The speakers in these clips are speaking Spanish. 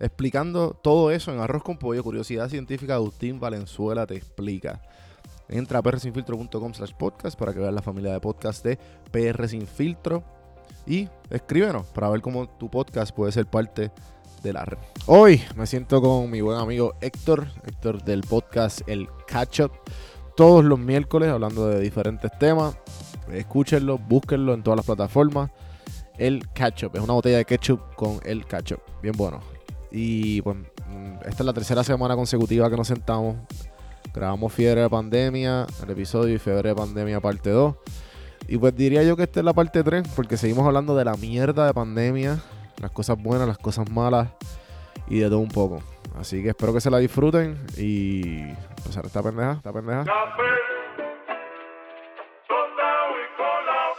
Explicando todo eso en Arroz con Pollo, Curiosidad Científica, Agustín Valenzuela te explica. Entra a prsinfiltro.com slash podcast para que veas la familia de podcast de PR Sin y escríbenos para ver cómo tu podcast puede ser parte de la red. Hoy me siento con mi buen amigo Héctor, Héctor del podcast El Catch todos los miércoles hablando de diferentes temas. Escúchenlo, búsquenlo en todas las plataformas. El Ketchup, es una botella de ketchup con el ketchup, bien bueno. Y pues mm, esta es la tercera semana consecutiva que nos sentamos. Grabamos Fiebre de Pandemia, el episodio y Fiebre de Pandemia parte 2. Y pues diría yo que esta es la parte 3, porque seguimos hablando de la mierda de pandemia, las cosas buenas, las cosas malas y de todo un poco. Así que espero que se la disfruten y esta pendeja, esta pendeja. Y colado.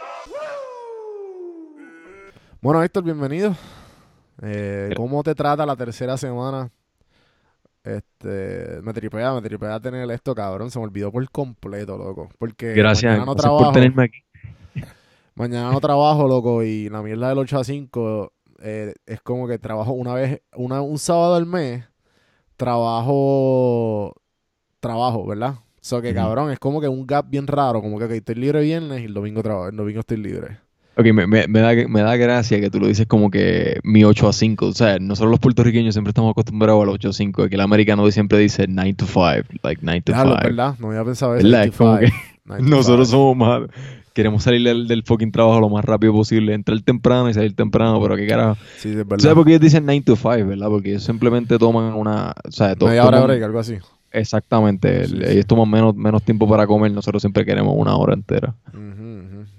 Bueno, Héctor, bienvenido. Eh, ¿Cómo te trata la tercera semana? Este, me tripea, me tripea tener esto, cabrón. Se me olvidó por completo, loco. Porque Gracias, mañana no gracias trabajo. por tenerme aquí. Mañana no trabajo, loco. Y la mierda del 8 a 5 eh, es como que trabajo una vez, una, un sábado al mes. Trabajo, trabajo, ¿verdad? O sea que, cabrón, es como que un gap bien raro. Como que estoy libre viernes y el domingo trabajo. El domingo estoy libre. Ok, me, me, me da, me da gracia que tú lo dices como que mi 8 a 5. O sea, nosotros los puertorriqueños siempre estamos acostumbrados al 8 a 5. Aquí el americano siempre dice 9 to 5. Like 9 to Claro, 5. ¿verdad? No había pensado eso. ¿Verdad? Es como que 9 to Nosotros 5. somos más. Queremos salir del, del fucking trabajo lo más rápido posible. Entrar temprano y salir temprano, pero qué carajo. Sí, es ¿Tú verdad. sabes por qué ellos dicen 9 to 5, verdad? Porque ellos simplemente toman una. O sea, to- Media hora break, algo así. Exactamente. Sí, el- sí. Ellos toman menos, menos tiempo para comer. Nosotros siempre queremos una hora entera. Ujú.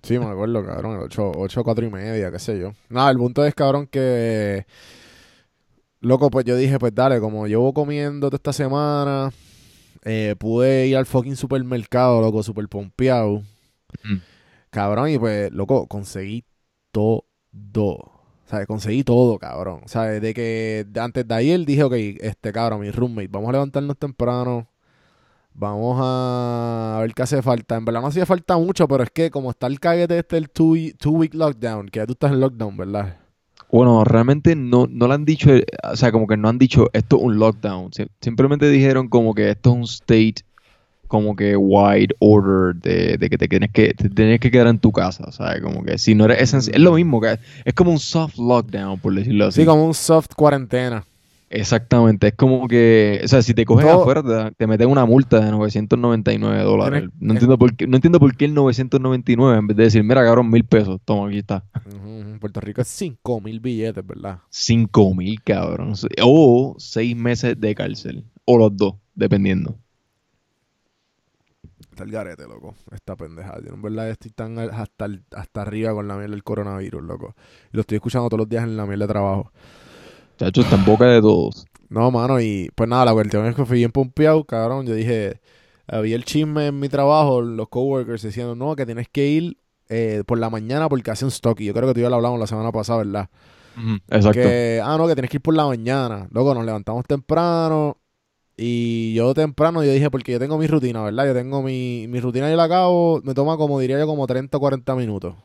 Sí, me acuerdo, cabrón. 8, 8, 4 y media, qué sé yo. Nada, el punto es, cabrón, que... Loco, pues yo dije, pues dale, como llevo comiendo toda esta semana, eh, pude ir al fucking supermercado, loco, super pompeado. Mm. Cabrón, y pues, loco, conseguí todo. ¿Sabes? Conseguí todo, cabrón. ¿Sabes? De que antes de ayer dije, ok, este cabrón, mi roommate, vamos a levantarnos temprano. Vamos a ver qué hace falta. En verdad no hacía falta mucho, pero es que como está el caguete este, el two, two week lockdown, que ya tú estás en lockdown, ¿verdad? Bueno, realmente no, no le han dicho, eh, o sea, como que no han dicho esto es un lockdown. Si- Simplemente dijeron como que esto es un state como que wide order de, de que te tienes que te tienes que quedar en tu casa, ¿sabes? Como que si no eres esencial, es lo mismo, que es como un soft lockdown, por decirlo así. Sí, como un soft cuarentena. Exactamente, es como que, o sea, si te coges Todo- afuera te, te meten una multa de 999 dólares. Tienes- No entiendo por qué, no entiendo por qué el 999 en vez de decir, mira, cabrón, mil pesos, toma, aquí está. En Puerto Rico es 5 mil billetes, ¿verdad? Cinco mil, cabrón. O seis meses de cárcel. O los dos, dependiendo. Está el garete, loco. Esta pendejada. Yo en verdad estoy tan hasta, hasta arriba con la mierda del coronavirus, loco. Y lo estoy escuchando todos los días en la mierda de trabajo. Chacho, está en boca de todos. No, mano, y pues nada, la cuestión es que fui bien pompeado, cabrón. Yo dije, había el chisme en mi trabajo, los coworkers diciendo, no, que tienes que ir eh, por la mañana porque hace un stock. Y yo creo que tú ya lo hablamos la semana pasada, ¿verdad? Exacto. Que, ah, no, que tienes que ir por la mañana. Luego nos levantamos temprano. Y yo temprano, yo dije, porque yo tengo mi rutina, ¿verdad? Yo tengo mi, mi rutina, yo la acabo, me toma como diría yo, como 30 o 40 minutos.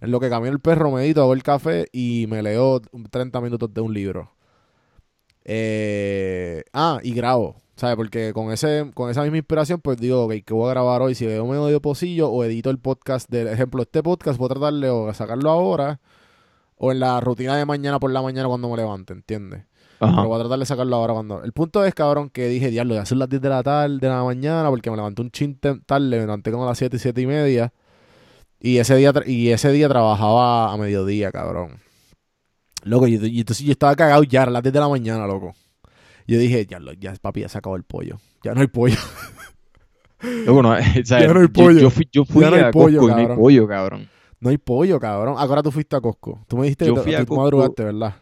En lo que camino el perro, medito, hago el café y me leo 30 minutos de un libro. Eh, ah, y grabo, ¿sabes? Porque con ese con esa misma inspiración, pues digo, ok, ¿qué voy a grabar hoy? Si veo medio pocillo o edito el podcast, del ejemplo, este podcast, voy a tratarle o sacarlo ahora o en la rutina de mañana por la mañana cuando me levante, ¿entiendes? Ajá. Pero voy a tratar de sacarlo ahora cuando... El punto es, cabrón, que dije, diablo, ya son las 10 de la tarde, de la mañana, porque me levanté un chin tarde, me levanté como a las 7, 7 y media. Y ese día, y ese día trabajaba a mediodía, cabrón. Loco, y, y entonces yo estaba cagado ya, a las 10 de la mañana, loco. Yo dije, diablo, ya papi, ya se acabó el pollo. Ya no hay pollo. Luego, no, o sea, Ya no hay pollo. Yo, fui, yo fui Ya no hay a pollo, Costco y no hay cabrón. pollo, cabrón. no hay pollo, cabrón. Ahora tú fuiste a Costco. Tú me dijiste Yo que fui tú- a tú Costco- madrugaste, ¿verdad?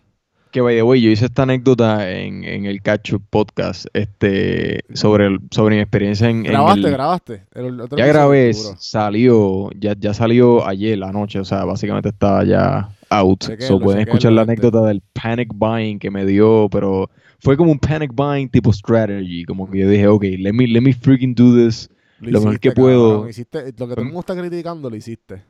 Que by the way, yo hice esta anécdota en, en el Cacho Podcast este, sobre, el- sobre mi experiencia en, en ¿Grabaste, el- grabaste? El- otro Ya grabé, salió, ya, ya salió ayer la noche, o sea, básicamente está ya out. Chequéalo, So pueden escuchar la anécdota del panic buying que me dio, pero fue como un panic buying tipo strategy, como que yo dije, ok, let me, let me freaking do this. Lo mejor que puedo. Hiciste, lo que todo el mundo está criticando, lo hiciste.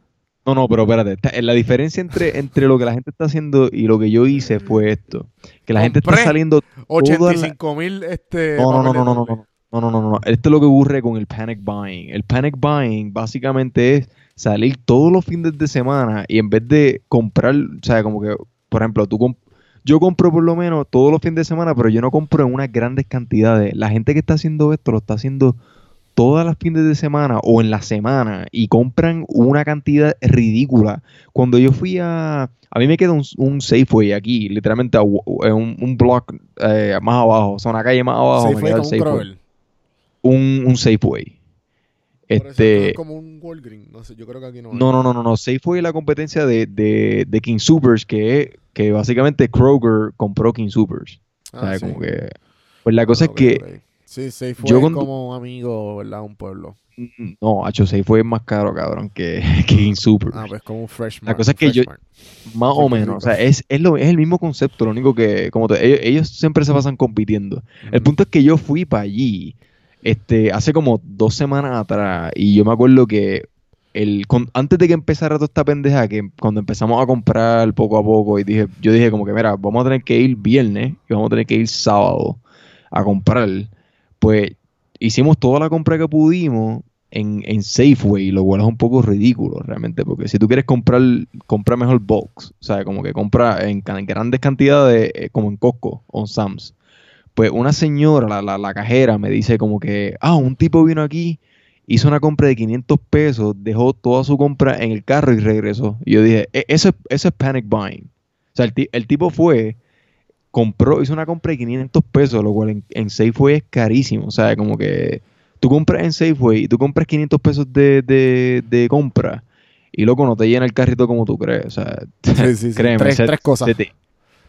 No, no, pero espérate, está- la diferencia entre, entre lo que la gente está haciendo y lo que yo hice fue esto, que la gente está saliendo... Toda la- 85 mil este, No, no, no, no, no, no, no, no, no, no, no. Esto es lo que ocurre con el panic buying. El panic buying básicamente es salir todos los fines de semana y en vez de comprar, o sea, como que, por ejemplo, tú comp- yo compro por lo menos todos los fines de semana, pero yo no compro en unas grandes cantidades. La gente que está haciendo esto lo está haciendo todas las fines de semana o en la semana y compran una cantidad ridícula. Cuando yo fui a... A mí me queda un, un Safeway aquí, literalmente a un, un block eh, más abajo, o sea, una calle más abajo. Sí, me Safeway. Un, un Safeway. Este, es como un Walgreens. No sé, yo creo que aquí no. hay. no, no, no, no, no. Safeway es la competencia de, de, de King Supers, que, que básicamente Kroger compró King Supers. O Ah, sea, sí. como que... Pues la cosa Ok, es que... Sí, yo es cuando- como amigo, ¿verdad? Un pueblo. mm, No, Hacho Safeway es más caro, cabrón, que, que King Supers. Ah, pues como un freshman. La cosa es un que yo-. Más o menos, o sea, es, es, lo, es el mismo concepto, lo único que, como te- ellos, ellos siempre se pasan compitiendo. El punto es que yo fui para allí, este, hace como dos semanas atrás, y yo me acuerdo que el, con- antes de que empezara toda esta pendeja, que cuando empezamos a comprar poco a poco, y dije, yo dije como que, mira, vamos a tener que ir viernes y vamos a tener que ir sábado a comprar, pues hicimos toda la compra que pudimos en, en Safeway, lo cual es un poco ridículo realmente, porque si tú quieres comprar, compra mejor box, o sea, como que compra en, grandes cantidades, eh, como en Costco o en Sam's. Pues una señora, la, la, la cajera, me dice como que, ah, un tipo vino aquí, hizo una compra de 500 pesos, dejó toda su compra en el carro y regresó. Y yo dije, "E- eso, es- eso es panic buying. O sea, el, el tipo fue, compró, hizo una compra de 500 pesos, lo cual en, en Safeway es carísimo. O sea, como que tú compras en Safeway y tú compras 500 pesos de, de, de compra y loco no te llena el carrito como tú crees. O sea, Sí, sí, sí. créeme, Tres- se- tres cosas. te-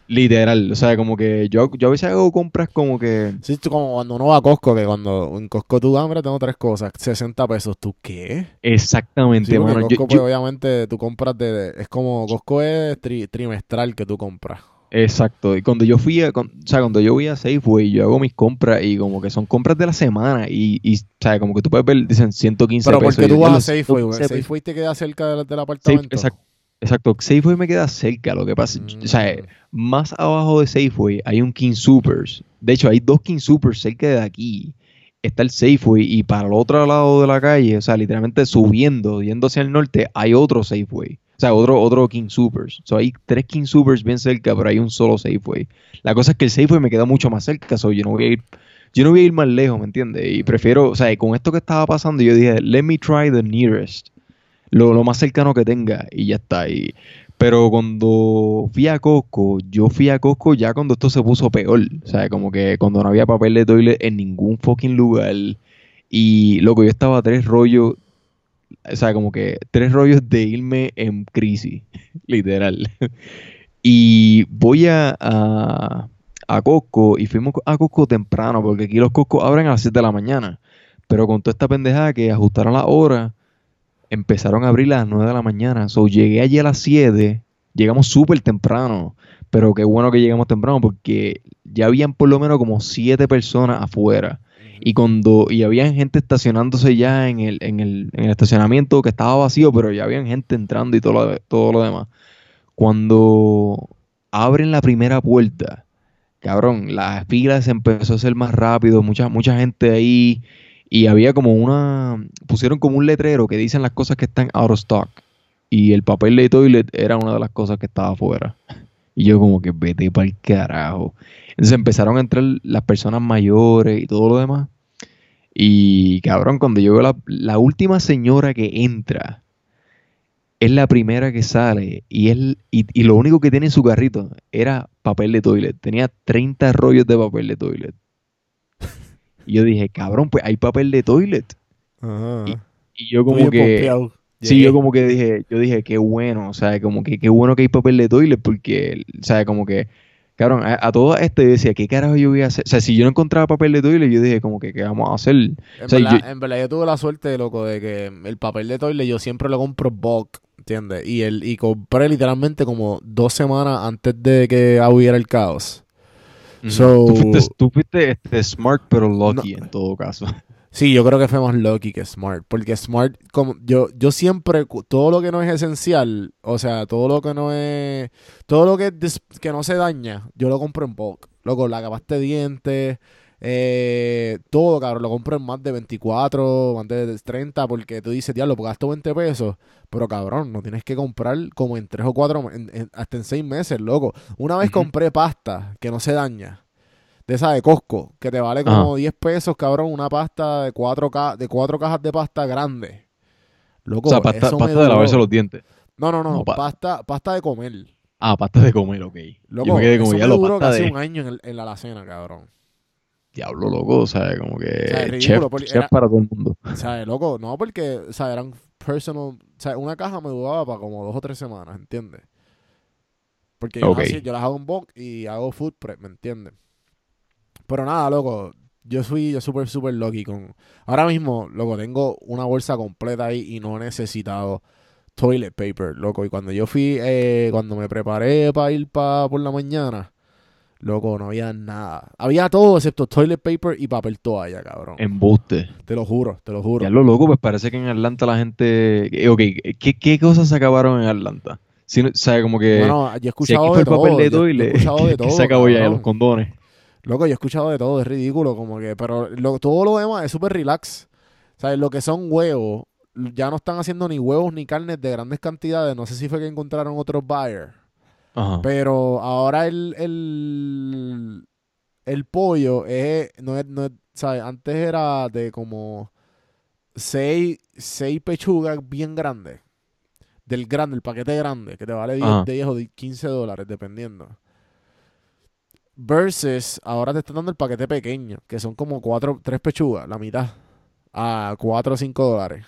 literal, o sea, como que yo, yo a veces hago compras como que... Sí, tú como cuando uno va a Costco, que cuando en Costco tú hambre tengo tres cosas. 60 pesos. ¿Tú qué? Exactamente, Sí, mano. Yo- Costco, yo- pues, obviamente, tú compras de... Es como... Costco es tri- trimestral que tú compras. Exacto, y cuando yo fui a, con- o sea, cuando yo voy a Safeway, yo hago mis compras y como que son compras de la semana y, y o sea, como que tú puedes ver, dicen 115 Pero pesos. porque y tú vas a "Diablo, Safeway, güey. 115 pesos". Safeway te queda cerca del, del Safe- apartamento. exacto, exacto, Safeway me queda cerca, lo que pasa, o sea, Mm. más abajo de Safeway hay un King Supers, de hecho hay dos King Supers cerca de aquí está el Safeway y para el otro lado de la calle, o sea, literalmente subiendo, yendo hacia el norte, hay otro Safeway. O sea, otro, otro King Supers. So, hay tres King Supers bien cerca, pero hay un solo Safeway. La cosa es que el Safeway me queda mucho más cerca, so yo no voy a ir, yo no voy a ir más lejos, ¿me entiendes? Y prefiero, o sea, con esto que estaba pasando, yo dije, let me try the nearest. Lo, lo más cercano que tenga y ya está. Y, pero cuando fui a Costco, yo fui a Costco ya cuando esto se puso peor. O sea, como que cuando no había papel de toilet en ningún fucking lugar. Y loco, yo estaba a tres rollos. O sea, como que tres rollos de irme en crisis. literal. y voy a, a, a Costco y fuimos a Costco temprano, porque aquí los Costco abren a las 7 de la mañana. Pero con toda esta pendejada que ajustaron la hora, empezaron a abrir a las 9 de la mañana. So, llegué allí a las 7, llegamos súper temprano. Pero qué bueno que llegamos temprano porque ya habían por lo menos como 7 personas afuera. Y cuando y había gente estacionándose ya en el, en, el, en el estacionamiento que estaba vacío, pero ya había gente entrando y todo lo, todo lo demás. Cuando abren la primera puerta, cabrón, la fila se empezó a hacer más rápido, mucha, mucha gente ahí. Y había como una. Pusieron como un letrero que dicen las cosas que están out of stock. Y el papel de toilet era una de las cosas que estaba afuera. Y yo, como que vete para el carajo. Entonces empezaron a entrar las personas mayores y todo lo demás. Y cabrón, cuando yo veo la, la última señora que entra, es la primera que sale. Y, es, y, y lo único que tiene en su carrito era papel de toilet. Tenía 30 rollos de papel de toilet. Y yo dije, cabrón, pues hay papel de toilet. Ajá. Y yo como que... pompeado. Sí, Llegué. yo como que dije, yo dije, qué bueno, o sea, como que qué bueno que hay papel de toilet, porque, o sea, como que, cabrón, a, a todo esto yo decía, ¿qué carajo yo voy a hacer? O sea, si yo no encontraba papel de toilet, yo dije, como que, ¿qué vamos a hacer? En, O sea, verdad, yo- en verdad, yo tuve la suerte, loco, de que el papel de toilet yo siempre lo compro bulk, ¿entiendes? Y, el, y compré literalmente como dos semanas antes de que hubiera el caos. So- tú fuiste, tú fuiste, este, smart pero lucky en todo caso. Sí, yo creo que fue más lucky que smart. Porque smart, como yo, yo siempre, todo lo que no es esencial, o sea, todo lo que no es, todo lo que, que no se daña, yo lo compro en bulk. Loco, la de dientes, eh, todo, cabrón, lo compro en más de 24, más de 30, porque tú dices, diablo, pues gasto 20 pesos. Pero cabrón, no tienes que comprar como en 3 o 4, hasta en 6 meses, loco. Una vez compré pasta que no se daña de esa de Costco, que te vale como Ajá. 10 pesos, cabrón, una pasta de cuatro, ca- de cuatro cajas de pasta grande. Loco, o sea, pasta, eso pasta de lavarse los dientes. No, no, no, no, pa- pasta, pasta de comer. Ah, pasta de comer, ok. Loco, yo me quedé como, eso ya me lo duró pasta casi de... un año en, el- en la alacena, cabrón. Diablo, loco, o sea, como que... sea, chef, ridículo, porque chef era- para todo el mundo. O sea, loco, no, porque, o sea, eran personal, o sea, una caja me duraba para como dos o tres semanas, ¿entiendes? Porque yo, Ok. las hacía- yo las hago en bulk y hago food prep, ¿me entiendes? Pero nada, loco, yo fui yo súper, súper lucky con... Ahora mismo, loco, tengo una bolsa completa ahí y no he necesitado toilet paper, loco. Y cuando yo fui, eh, cuando me preparé para ir pa, por la mañana, loco, no había nada. Había todo excepto toilet paper y papel toalla, cabrón. Embuste. Te lo juro, te lo juro. Ya lo loco, pues parece que en Atlanta la gente... eh, Ok, ¿qué, qué cosas se acabaron en Atlanta? Si o sea, como que... Bueno, yo he escuchado de el todo. papel de yo he escuchado de que todo. se acabó ya los condones. Loco, yo he escuchado de todo, es ridículo, como que, pero lo- todo lo demás es súper relax. ¿Sabes? Lo que son huevos, ya no están haciendo ni huevos ni carnes de grandes cantidades. No sé si fue que encontraron otros buyers. Ajá. Pero ahora el, el, el pollo es, no es, no es- ¿sabes? Antes era de como seis, seis pechugas bien grandes. Del grande, el paquete grande, que te vale 10, Ajá. de 10 o de 15 dólares, dependiendo. Versus, ahora te están dando el paquete pequeño, que son como cuatro, tres pechugas, la mitad, a 4 o 5 dólares.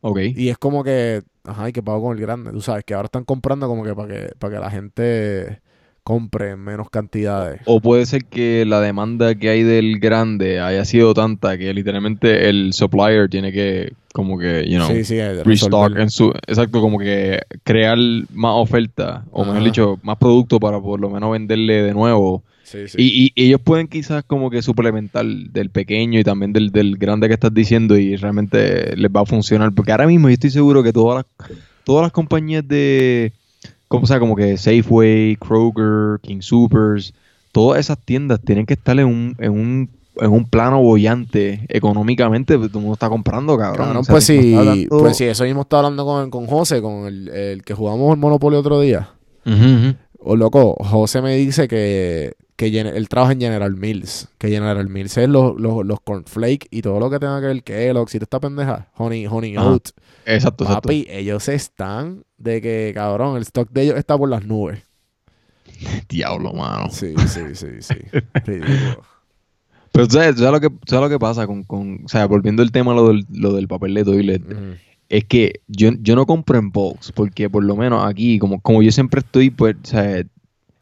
Ok. Y es como que, ajá, hay que pago con el grande. Tú sabes que ahora están comprando como que para que, para que la gente compre en menos cantidades. O puede ser que la demanda que hay del grande haya sido tanta que literalmente el supplier tiene que, como que, you know, sí, sí, restock en su, exacto, como que crear más oferta, o mejor dicho, más producto para por lo menos venderle de nuevo. Sí, sí. Y, y ellos pueden quizás como que suplementar del pequeño y también del, del grande que estás diciendo y realmente les va a funcionar. Porque ahora mismo yo estoy seguro que todas las, todas las compañías de, como, o sea, como que Safeway, Kroger, King Supers, todas esas tiendas tienen que estar en un, en un en un plano bollante económicamente, pues todo el mundo está comprando, cabrón. Cabrón, O sea, pues sí, pues sí, eso mismo estaba hablando con, con José, con el, el que jugamos el Monopoly otro día. O loco, José me dice que, que él trabaja en General Mills. Que General Mills es los, los, los cornflakes y todo lo que tenga que ver Kellogg's y toda esta pendeja. Honey, honey Ajá. oat. Exacto, exacto. Papi, ellos están de que, cabrón, el stock de ellos está por las nubes. Diablo, mano. Sí, sí, sí, sí. Pero tú sabes, tú sabes lo que, sabes lo que pasa con, con, o sea, volviendo al tema lo del, lo del papel de toilet, es que yo, yo no compro en box, porque por lo menos aquí, como, como yo siempre estoy, pues, o sea,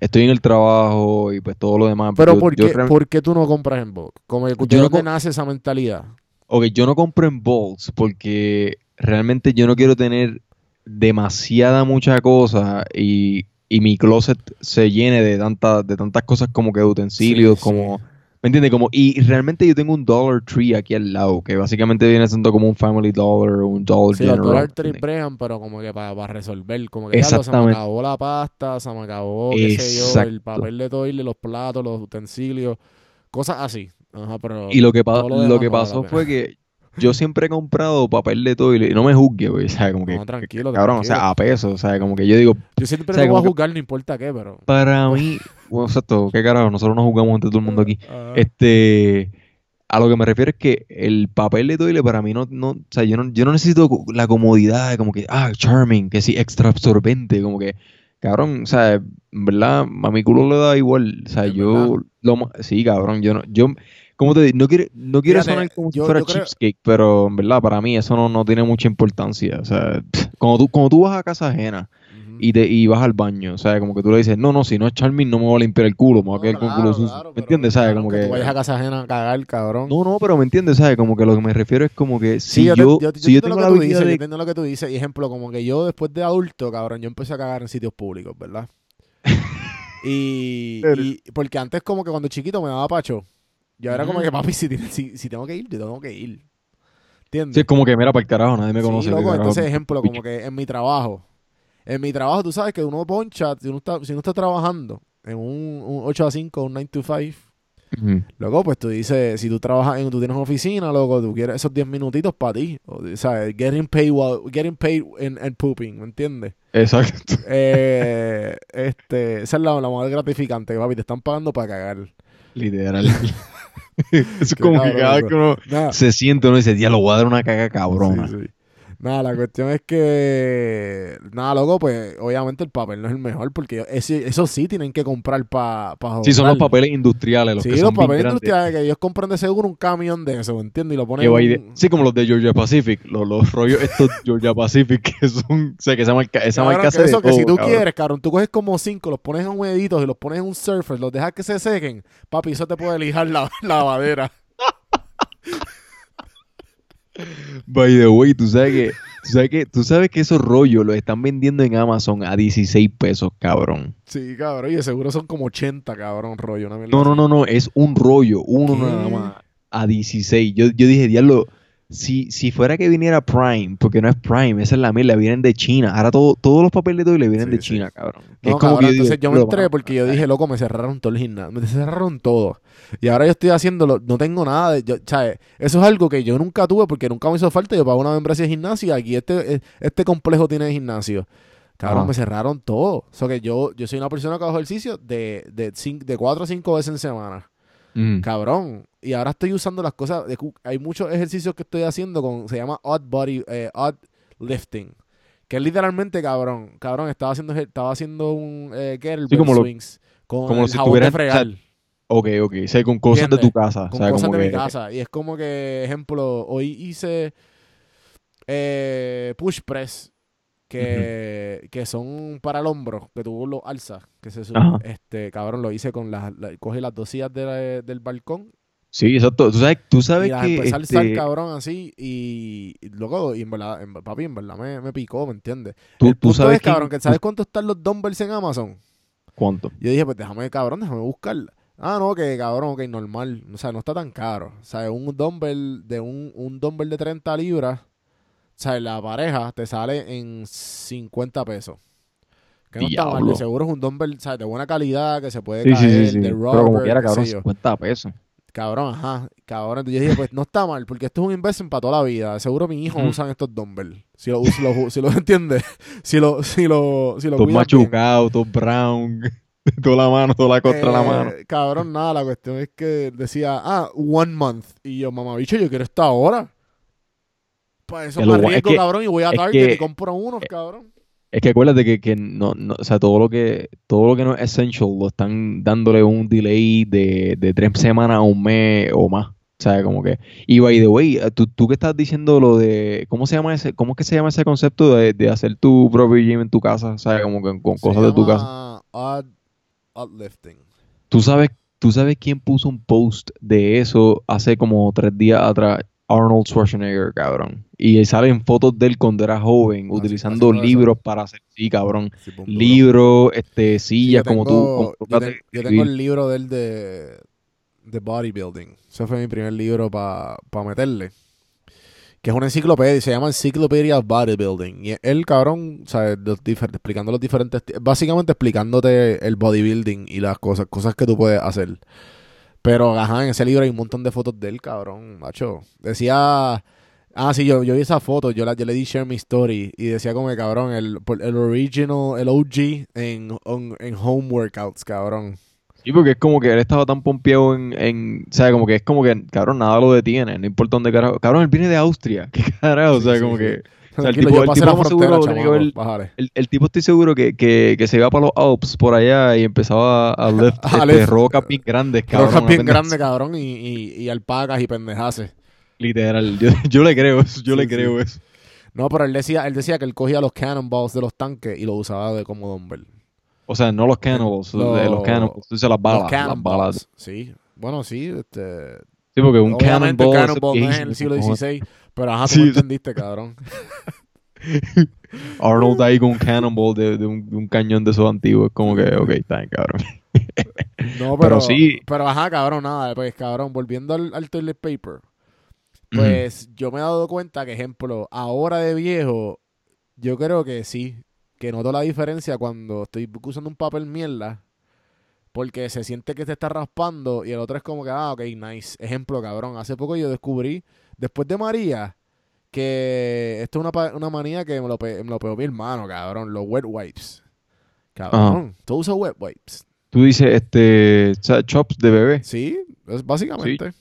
estoy en el trabajo y pues todo lo demás. Pero yo- ¿por qué, ¿por qué tú no compras en bulk? Como que Yo ¿de no co- nace esa mentalidad? Ok, yo no compro en bulks porque realmente yo no quiero tener demasiada mucha cosa y, y mi closet se llene de tantas de tantas cosas como que de utensilios, Sí, como ¿me entiendes? Como y realmente yo tengo un Dollar Tree aquí al lado que básicamente viene siendo como un Family Dollar o un Dollar Sí, General. Dollar ¿me Tree bregan, pero como que para resolver. Como que ya lo, se me acabó la pasta, se me acabó, qué sé yo, el papel de toile, los platos, los utensilios, cosas así. Ajá, pero Y lo que, pa- lo que vale pasó fue que yo siempre he comprado papel de toile y no me juzgue, güey, sea, como que No, tranquilo, cabrón, o sea, a peso, o sea, como que yo digo, Yo siempre te voy a juzgar, no importa qué, pero... para mí, bueno, exacto, qué carajo, nosotros nos jugamos entre todo el mundo aquí. Este, a lo que me refiero es que el papel de toile para mí no, no, o sea, yo no, yo no necesito la comodidad, de como que, ah, charming, que sí, extra absorbente, como que, cabrón, o sea, en verdad, a mi culo le da igual, o sea, ¿Es yo, lo, sí, cabrón, yo no, yo, como te digo, no quiero, no quiero Fíjate, sonar como si fuera cheapskate, pero en verdad, para mí eso no, no tiene mucha importancia, o sea, cuando tú, cuando tú vas a casa ajena. Y, te, y vas al baño. O sea, como que tú le dices, no, no, si no es Charming no me voy a limpiar el culo, me voy a quedar con el culo sucio. claro, ¿Me entiendes? ¿Sabes? Como que tú vayas a casa ajena a cagar, cabrón. No, no, pero me entiendes, ¿sabes? Como que lo que me refiero es como que si Sí, yo, yo, te- yo, si yo tengo lo la dices, yo entiendo lo que tú dices. Y ejemplo, como que yo después de adulto, cabrón, yo empecé a cagar en sitios públicos, ¿verdad? y, y- porque antes como que cuando chiquito me daba pacho. Yo era como que, papi, si, si, si tengo que ir, yo tengo que ir. ¿Entiendes? Sí, es como que, mira, para el carajo, nadie me Sí, conoce. ¿qué loco, entonces, ejemplo, como que en mi trabajo. En mi trabajo, tú sabes que uno poncha, si uno está, si uno está trabajando en un, un 8 a 5, un 9 to 5, Ujú. Loco, pues tú dices, si tú trabajas en, tú tienes una oficina, loco, tú quieres esos 10 minutitos para ti. O, ¿Sabes? Getting paid while, getting paid and, and pooping, ¿me entiendes? Exacto. Eh, este, esa es la, la más gratificante, papi, te están pagando para cagar. Literal. Es como que cada vez que uno Nada, se siente, uno dice, diablo, voy a dar una caga cabrona. sí, sí. Nada, la cuestión es que, nada, loco, pues obviamente el papel no es el mejor porque ese, eso sí tienen que comprar para pa Sí, son los papeles industriales, los Sí, que los son bien papeles industriales que ellos compran de seguro un camión de eso, ¿me entiendes? Y lo ponen un- sí, como los de Georgia Pacific, los, los rollos estos Georgia Pacific que son, o sea, que esa marca, esa Cabrón, marca que de eso que todo, si tú cabrón. quieres, cabrón, tú coges como cinco, los pones en huevitos y los pones en un surfer, los dejas que se sequen, papi, eso te puede lijar la, la. By the way, tú sabes que, tú sabes que, tú sabes que esos rollos los están vendiendo en Amazon a 16 pesos, cabrón. Sí, cabrón, y de seguro son como 80, cabrón, rollo. Una No, no, no, no, es un rollo, uno ¿Qué? nada más, a 16. Yo, yo dije, diablo, si, si fuera que viniera Prime, porque no es Prime, esa es la mierda, vienen de China. Ahora todo, todos los papeles de toile vienen Sí, de sí. China, cabrón. No, es como cabrón, que digo, entonces yo me "Diablo, entré porque yo dije, loco, me cerraron todo el gimnasio, me cerraron todo. Y ahora yo estoy haciéndolo, no tengo nada de, yo, ¿sabes? Eso es algo que yo nunca tuve porque nunca me hizo falta. Yo pago una membresía de gimnasio y aquí este, este complejo tiene gimnasio. Cabrón, Ajá. me cerraron todo. O sea que yo, yo soy una persona que hago ejercicio de, de, cin- de cuatro o cinco veces en semana. Mm. Cabrón. Y ahora estoy usando las cosas. de hay muchos ejercicios que estoy haciendo con. Se llama odd body, eh, odd lifting. Que es literalmente, cabrón. Cabrón, estaba haciendo, estaba haciendo un eh, kettlebell como lo- swings con como el si jabón de fregar. Ok, ok, o sea, con cosas de tu casa. con o sea, cosas como de mi casa. Y es como que, ejemplo, hoy hice eh, push press. Que, que son para el hombro, que tú lo alzas, que se sube. Este, cabrón, lo hice con las, la- cogí las dos sillas de la- del balcón Sí, exacto. Tú sabes, tú sabes y las que empecé a alzar, este, cabrón, así. Y, y luego, y en verdad, en- papi, en verdad me, me picó, ¿me entiendes? tú, El tú punto sabes es, cabrón, que, ¿sabes cuánto están los dumbbells en Amazon? cuánto. Yo dije, pues déjame, cabrón, déjame buscar. Ah, no, que cabrón, ok, normal. O sea, no está tan caro. O sea, un dumbbell de un, un dumbbell de 30 libras, sea, la pareja te sale en 50 pesos. Que no está mal, de seguro es un dumbbell, ¿sabes? De buena calidad, que se puede Sí, caer, sí, sí. de Pero rubber, como quiera, cabrón, sé yo. 50 pesos. cabrón, ajá, cabrón. Entonces yo dije, pues no está mal, porque esto es un investment para toda la vida. Seguro mi hijo Ujú. usan estos dumbbells. Si lo, si lo, si lo entiendes, si lo, si lo, si lo machucados, todos brown, toda la mano, toda la contra la Eh, mano. Cabrón, nada, la cuestión es que decía, ah, one month. Y yo, mamá, bicho, yo quiero esta ahora. Para eso Que me es arriesgo, que- cabrón, y voy a es Target que- y compro unos, cabrón. Es que acuérdate que, que no, no, o sea, todo lo que, todo lo que no es essential lo están dándole un delay de, de tres semanas a un mes o más. O sea, como que. Y by the way, tú, tú que estás diciendo lo de. ¿Cómo se llama ese, cómo es que se llama ese concepto de, de hacer tu propio gym en tu casa? O sea, como que con Se cosas de tu casa. Odd, odd lifting. ¿Tú sabes, tú sabes quién puso un post de eso hace como tres días atrás? Arnold Schwarzenegger, cabrón. Y salen fotos de él cuando era joven, utilizando libros para hacer. Sí, cabrón. Sí, pum, duro. Libros, este, Sí, sillas, como tú. como yo, ten- tengo el libro del de, de bodybuilding. Ese fue mi primer libro para meterle. Que es una enciclopedia, se llama Encyclopedia of Bodybuilding. Y él, cabrón, ¿sabes? Los explicando los diferentes... Básicamente explicándote el bodybuilding y las cosas, cosas que tú puedes hacer. Pero, ajá, en ese libro hay un montón de fotos de él, cabrón, macho. Decía... Ah, sí, yo, yo vi esa foto, yo, la, yo le di share mi story y decía como que, cabrón, el, el original, el OG en, on- en home workouts, cabrón. Sí, porque es como que él estaba tan pompeado en, en, o sea, como que es como que, cabrón, nada lo detiene, no importa dónde carajo. Cabrón, él viene de Austria, qué carajo, o Sí, sea, sí, como sí. que, o sea, el tipo, el tipo seguro el, el tipo estoy seguro que, que, que se iba para los Alps por allá y empezaba a lift A este, lift. rocas bien grandes, cabrón. Rocas bien grandes, cabrón, y, y, y alpacas y pendejaces. Literal, yo, yo le creo eso, yo Sí, le sí. creo eso. No, pero él decía, él decía que él cogía los cannonballs de los tanques y lo usaba de como dumbbell. O sea, no los de los cannibals, tú dices las balas, los las cannonballs. balas. Sí. Bueno, sí, este... Sí, porque un obviamente cannonball, el cannonball no es viejísimo, el siglo. XVI, pero ajá, tú Sí, me entendiste, cabrón. Arnold ahí con un cannonball de, de un, de un cañón de esos antiguos, como que, ok, está bien, cabrón. No, pero, Pero sí. Pero ajá, cabrón, nada, pues cabrón, volviendo al, al toilet paper. Pues yo me he dado cuenta que, ejemplo, ahora de viejo, yo creo que sí, que noto la diferencia cuando estoy usando un papel mierda, porque se siente que te está raspando y el otro es como que, ah, ok, nice. Ejemplo, cabrón, hace poco yo descubrí, después de María, que esto es una, pa- una manía que me lo, pe- me lo pegó mi hermano, cabrón, los wet wipes. Cabrón, ¿tú usas wet wipes? Tú dices, este, chops de bebé. Sí, es básicamente.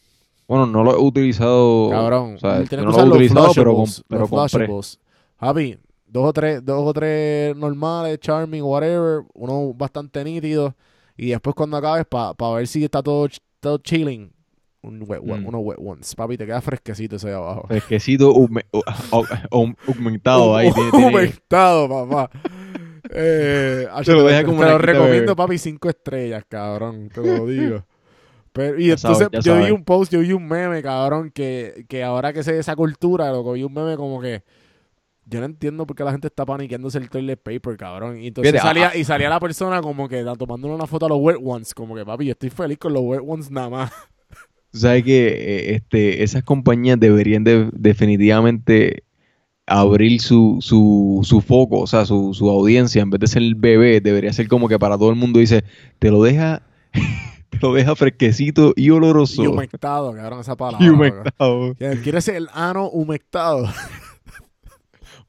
Bueno, no lo he utilizado. Cabrón, o sea, tienes que no usar lo he los utilizado, pero, com- flushables, pero los compré. Javi, dos o tres, dos o tres normales, charming, whatever, uno bastante nítido y después cuando acabes para ver si está todo, todo chilling, un wet, one- Mm. unos wet ones. Papi, te queda fresquecito ese de abajo. Fresquecito, hume- aumentado ahí. tiene- tiene- Humectado, papá. Eh, Te lo te, como te lo recomiendo, bebé. papi, cinco estrellas, cabrón, te lo digo. Pero, y Ya entonces sabes, yo vi un post, yo vi un meme, cabrón, que, que ahora que sé de esa cultura, loco, vi un meme como que yo no entiendo por qué la gente está paniqueándose el toilet paper, cabrón. Y entonces Fíjate, salía, ah, y salía la persona como que tomándole una foto a los wet ones, como que papi, yo estoy feliz con los wet ones nada más. Sabes que eh, este, esas compañías deberían de- definitivamente abrir su, su, su foco, o sea, su, su audiencia, en vez de ser el bebé, debería ser como que para todo el mundo dice, te lo deja, te lo deja fresquecito y oloroso. Y humectado, cabrón, esa palabra. Y humectado. ¿Quieres el ano humectado?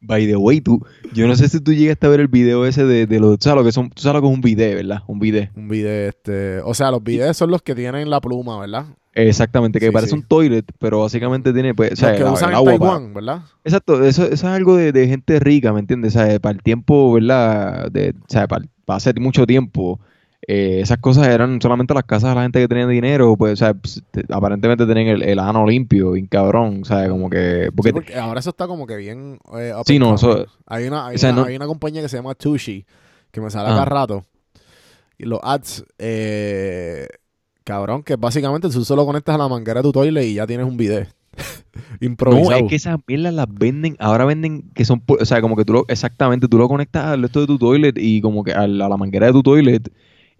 By the way, tú, yo no sé si tú llegaste a ver el video ese de, de los, tú sabes lo que son, tú sabes lo que es un video, ¿verdad? Un video. Un video, este... O sea, los videos son los que tienen la pluma, ¿verdad? Exactamente, que Sí, parece sí. un toilet, pero básicamente tiene, pues, o sea, que usan el en para- Taiwán, ¿verdad? Exacto, eso, eso es algo de, de gente rica, ¿me entiendes? O sea, para el tiempo, ¿verdad? De, o sea, para, para hace mucho tiempo, eh, esas cosas eran solamente las casas de la gente que tenía dinero, pues, o sea, pues, te- aparentemente tenían el, el ano limpio, bien cabrón, o sea, como que... Porque, Sí, porque ahora eso está como que bien... eh, Sí, no, eso-. Hay una, hay, o sea, una, no- hay una compañía que se llama Tushi, que me sale Ah. cada rato. Y los ads, eh, cabrón, que básicamente tú solo conectas a la manguera de tu toilet y ya tienes un video. Improvisado. no, es que esas mierdas las venden, ahora venden que son, o sea, como que tú lo, exactamente, tú lo conectas al esto de tu toilet y como que a la, a la manguera de tu toilet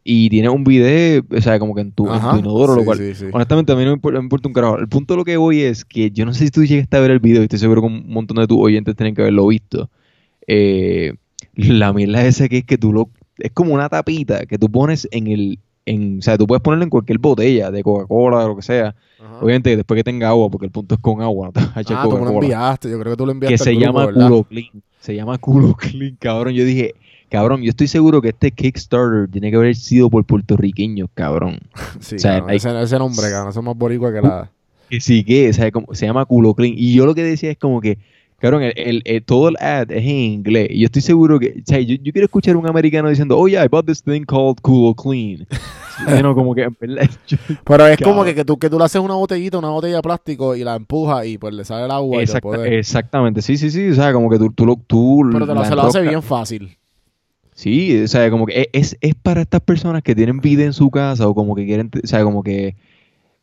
y tienes un video, o sea, como que en tu, en tu Ajá, inodoro, sí, lo cual... sí, sí. Honestamente, a mí no me importa, me importa un carajo. El punto de lo que voy es que yo no sé si tú llegaste a ver el video, y estoy seguro que un montón de tus oyentes tienen que haberlo visto. Eh, la mierda esa que es que tú lo... Es como una tapita que tú pones en el, en, o sea, tú puedes ponerlo en cualquier botella de Coca-Cola, o lo que sea. Ajá. Obviamente después que tenga agua, porque el punto es con agua, no te vas a echar Ah, tú me lo Coca-Cola. enviaste. Yo creo que tú lo enviaste Que se grupo, llama ¿verdad? culo clean. Se llama culo clean, cabrón. Yo dije, cabrón, yo estoy seguro que este Kickstarter tiene que haber sido por puertorriqueños, cabrón. Sí, O sea, cabrón, hay- ese, ese nombre, cabrón. Eso es más boricua que la... Que sí que, o sea, como- se llama culo clean. Y yo lo que decía es como que, cabrón, el, el- el- todo el ad es en inglés. Y yo estoy seguro que, o sea, yo, yo quiero escuchar a un americano diciendo, oh yeah, I bought this thing called culo clean. You know, como que, yo- Pero es como que, que, tú, que tú le haces una botellita, una botella de plástico y la empujas y pues le sale el agua y Exacta- puede- exactamente, sí, sí, sí, o sea, como que tú, tú, lo- tú Pero te lo, se lo hace bien fácil. Sí, o sea, como que es, es para estas personas que tienen vida en su casa o como que quieren, o sea, como que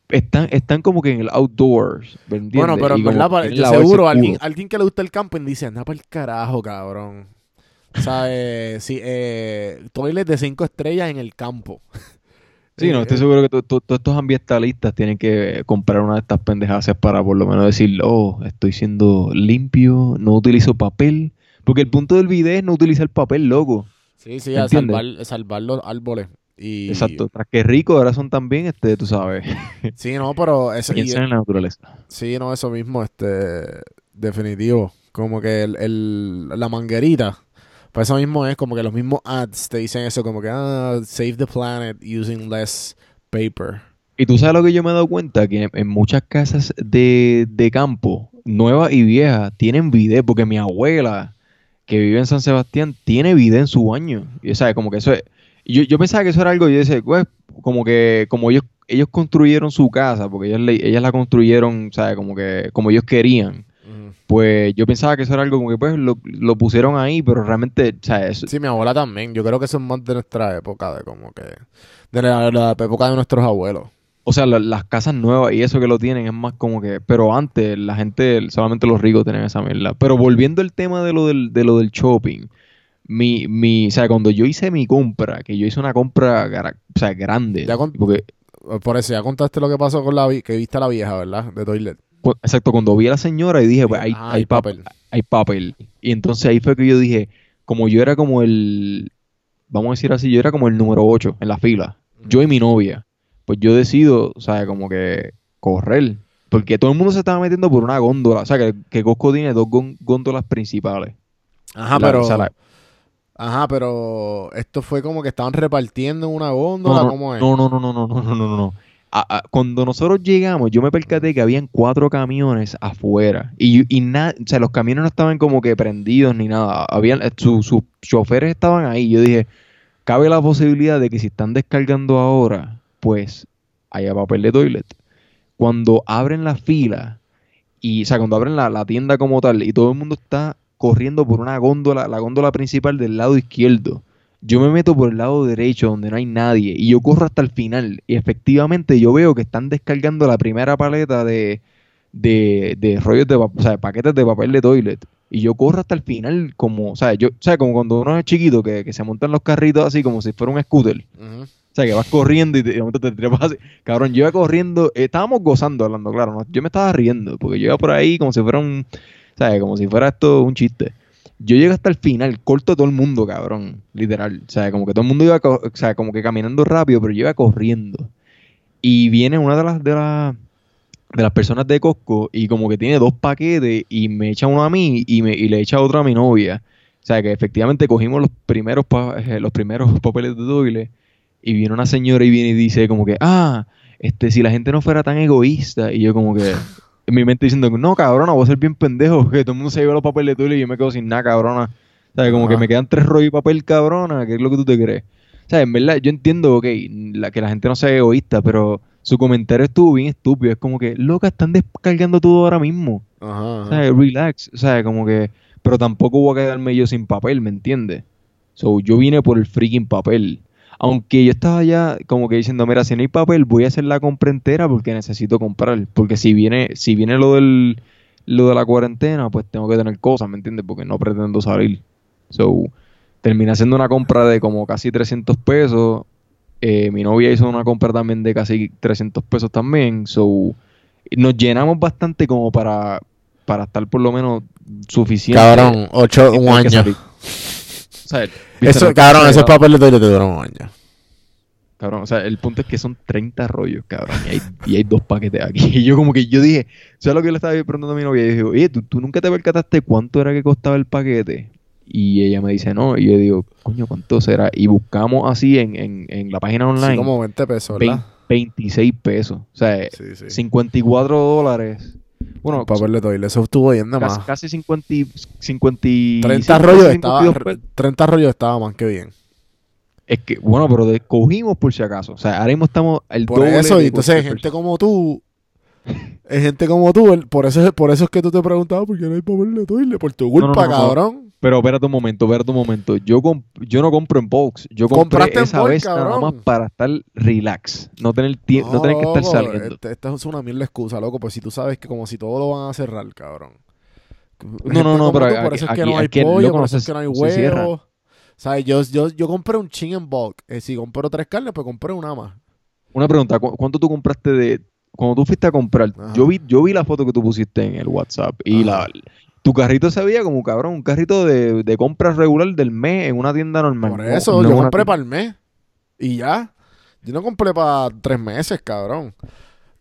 están, están como que en el outdoors, ¿me entiendes? Bueno, pero en verdad, para- yo seguro, alguien, alguien que le gusta el camping dice, anda para el carajo, cabrón. ¿Sabes? sí, eh, toilet de cinco estrellas en el campo. Sí, no, estoy Eh, seguro que to- to- todos estos ambientalistas tienen que comprar una de estas pendejadas para por lo menos decir, oh, estoy siendo limpio, no utilizo papel. Porque el punto del video es no utilizar papel, loco. Sí, sí, a salvar, salvar los árboles. Y, Exacto. Tras que rico, ahora son también, este, tú sabes, Sí, no, pero eso, y- piensan en la naturaleza. sí, no, eso mismo, este, definitivo. Como que el, el- la manguerita, pues eso mismo es como que los mismos ads te dicen eso, como que, ah, save the planet using less paper. Y tú sabes lo que yo me he dado cuenta, que en, en muchas casas de, de campo, nuevas y viejas, tienen bidet, porque mi abuela, que vive en San Sebastián, tiene bidet en su baño. Y sabes, como que eso es... Yo, yo pensaba que eso era algo, yo decía, pues, como que como ellos ellos construyeron su casa, porque ellos, le- ellas la construyeron, ¿sabes? Como que como ellos querían. Pues yo pensaba que eso era algo como que pues lo, lo pusieron ahí, pero realmente, ¿sabes? Sí, mi abuela también. Yo creo que eso es más de nuestra época, de como que. De la, la época de nuestros abuelos. O sea, la- las casas nuevas y eso que lo tienen es más como que. Pero antes, la gente, solamente los ricos tenían esa mierda. Pero volviendo al tema de lo del, de lo del shopping, mi, mi, o sea, cuando yo hice mi compra, que yo hice una compra o sea, grande, Ya con- porque, Por eso, ya contaste lo que pasó con la que viste a la vieja, ¿verdad? De Toilet. cu- exacto, cuando vi a la señora y dije, pues hay, Ah, hay, hay papel. papel. hay papel. Y entonces ahí fue que yo dije, como yo era como el, vamos a decir así, yo era como el número 8 en la fila, yo y mi novia, pues yo decido, o sea, como que correr. Porque todo el mundo se estaba metiendo por una góndola. O sea, que, que Costco tiene dos gón- góndolas principales. Ajá, La- pero. o sea, la- Ajá, pero. Esto fue como que estaban repartiendo en una góndola, no, no, ¿cómo es? no, no, no, no, no, no, no, no, no. A- a- cuando nosotros llegamos, yo me percaté que habían cuatro camiones afuera. Y, y nada, o sea, los camiones no estaban como que prendidos ni nada. Habían, eh, su- sus choferes estaban ahí. Yo dije, cabe la posibilidad de que si están descargando ahora, pues haya papel de toilet. Cuando abren la fila, y, o sea, cuando abren la, la tienda como tal, y todo el mundo está corriendo por una góndola, la góndola principal del lado izquierdo. Yo me meto por el lado derecho donde no hay nadie y yo corro hasta el final y efectivamente yo veo que están descargando la primera paleta de, de, de rollos de, o sea, de paquetes de papel de toilet y yo corro hasta el final como, o sea, yo, o sea, como cuando uno es chiquito que, que se montan los carritos así como si fuera un scooter. O sea, que vas corriendo y te- te trepas así. Cabrón, yo iba corriendo, eh, estábamos gozando hablando, claro, ¿no? yo me estaba riendo, porque yo iba por ahí como si fuera un, ¿sabes? Como si fuera esto un chiste. Yo llego hasta el final, corto a todo el mundo, cabrón, literal. O sea, como que todo el mundo iba, o sea, como que caminando rápido, pero yo iba corriendo. Y viene una de las, de las, de las personas de Costco y como que tiene dos paquetes y me echa uno a mí y, me, y le echa otro a mi novia. O sea, que efectivamente cogimos los primeros, eh, los primeros papeles de toilet y viene una señora y viene y dice como que, ah, este, si la gente no fuera tan egoísta. Y yo como que, en mi mente diciendo, no, cabrona, voy a ser bien pendejo, que todo el mundo se lleva los papeles de toilet y yo me quedo sin nada, cabrona. O sea, como que me quedan tres rollos de papel, cabrona, ¿qué es lo que tú te crees? O sea, en verdad, yo entiendo, ok, la, que la gente no sea egoísta, pero su comentario estuvo bien estúpido. Es como que, loca, están descargando todo ahora mismo. Ajá, O ajá. sea, relax. O sea, como que. Pero tampoco voy a quedarme yo sin papel, ¿me entiendes? So, yo vine por el freaking papel. Aunque yo estaba ya como que diciendo, mira, si no hay papel, voy a hacer la compra entera porque necesito comprar. Porque si viene, si viene lo del lo de la cuarentena, pues tengo que tener cosas, ¿me entiendes? Porque no pretendo salir. So, terminé haciendo una compra de como casi 300 pesos. Eh, mi novia hizo una compra también de casi 300 pesos también. So, nos llenamos bastante como para, para estar por lo menos suficiente. Cabrón, ocho, un año. O sea. Eso, cabrón, esos papeles de te duran un año. cabrón. O sea, el punto es que son 30 rollos, cabrón. Y hay, y hay dos paquetes aquí. Y yo como que yo dije, ¿sabes lo que le estaba preguntando a mi novia? Y yo dije, oye, ¿tú, tú nunca te percataste cuánto era que costaba el paquete? Y ella me dice, no. Y yo digo, coño, ¿cuánto será? Y buscamos así en, en, en la página online. Sí, como 20 pesos, ¿verdad? 26 pesos. O sea, Sí, sí. 54 dólares. Bueno, papel de toile, eso estuvo bien de casi, más. casi 50, y- 55, 30 rollos estaba 52 pesos. 30 rollos estaba más que bien. Es que, bueno, pero cogimos por si acaso. O sea, ahora mismo estamos el Por doble eso, y entonces gente como tú, es gente como tú, por eso, es- por eso es que tú te preguntabas por qué no hay papel de toile, por tu culpa, no, no. cabrón. Pero espérate un momento, espérate un momento. Yo, yo no compro en box. Yo compré esa vez nada más para estar relax. No tener tiempo, no, tener que estar saliendo. este- Esta es una mierda excusa, loco, pues si tú sabes que como si todo lo van a cerrar, cabrón. No, no, no, pero Por aquí- eso es que aquí- no hay pollo, por eso es que no hay huevos. ¿Sabes? Yo, yo, yo compré un chin en bulk. Eh, si compro tres carnes, pues compré una más. Una pregunta, ¿cu- ¿cuánto tú compraste de... Cuando tú fuiste a comprar, Ajá. yo vi, yo vi la foto que tú pusiste en el WhatsApp y Ajá. la, tu carrito se veía como, cabrón, un carrito de, de compra regular del mes en una tienda normal. Por no- eso, no yo una compré para el mes. Y ya. Yo no compré para tres meses, cabrón.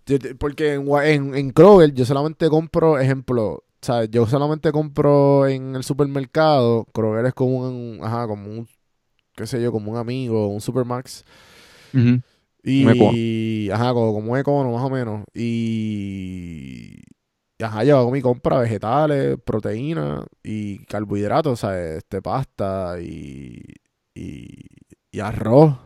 Yo- Porque en, en, en Kroger yo solamente compro, ejemplo, ¿sabes? Yo solamente compro en el supermercado. Kroger es como un, ajá, como un, qué sé yo, como un amigo, un Supermax. Y, Econo. ajá, como, como econo más o menos. Y, ajá, yo hago mi compra vegetales, proteínas y carbohidratos, o sea, este, pasta y, y, y arroz.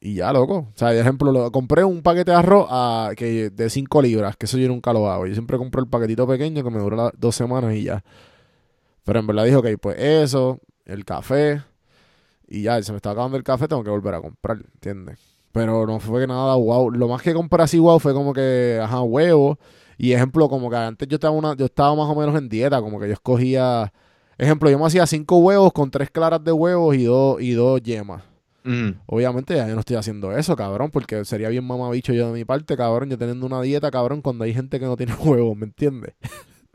Y ya, loco. O sea, por ejemplo, lo- compré un paquete de arroz a, que, de 5 libras, que eso yo nunca lo hago. Yo siempre compro el paquetito pequeño que me dura dos semanas y ya. Pero en verdad dije, ok, pues eso, el café, y ya, se me está acabando el café, tengo que volver a comprar, ¿entiendes? Pero no fue que nada wow. Lo más que compré así wow fue como que, ajá, huevos. Y ejemplo, como que antes yo estaba, una, yo estaba más o menos en dieta, como que yo escogía, ejemplo, yo me hacía cinco huevos con tres claras de huevos y dos, y dos yemas. Ujú. Obviamente ya yo no estoy haciendo eso, cabrón, porque sería bien mamabicho yo de mi parte, cabrón, yo teniendo una dieta, cabrón, cuando hay gente que no tiene huevos, ¿me entiendes?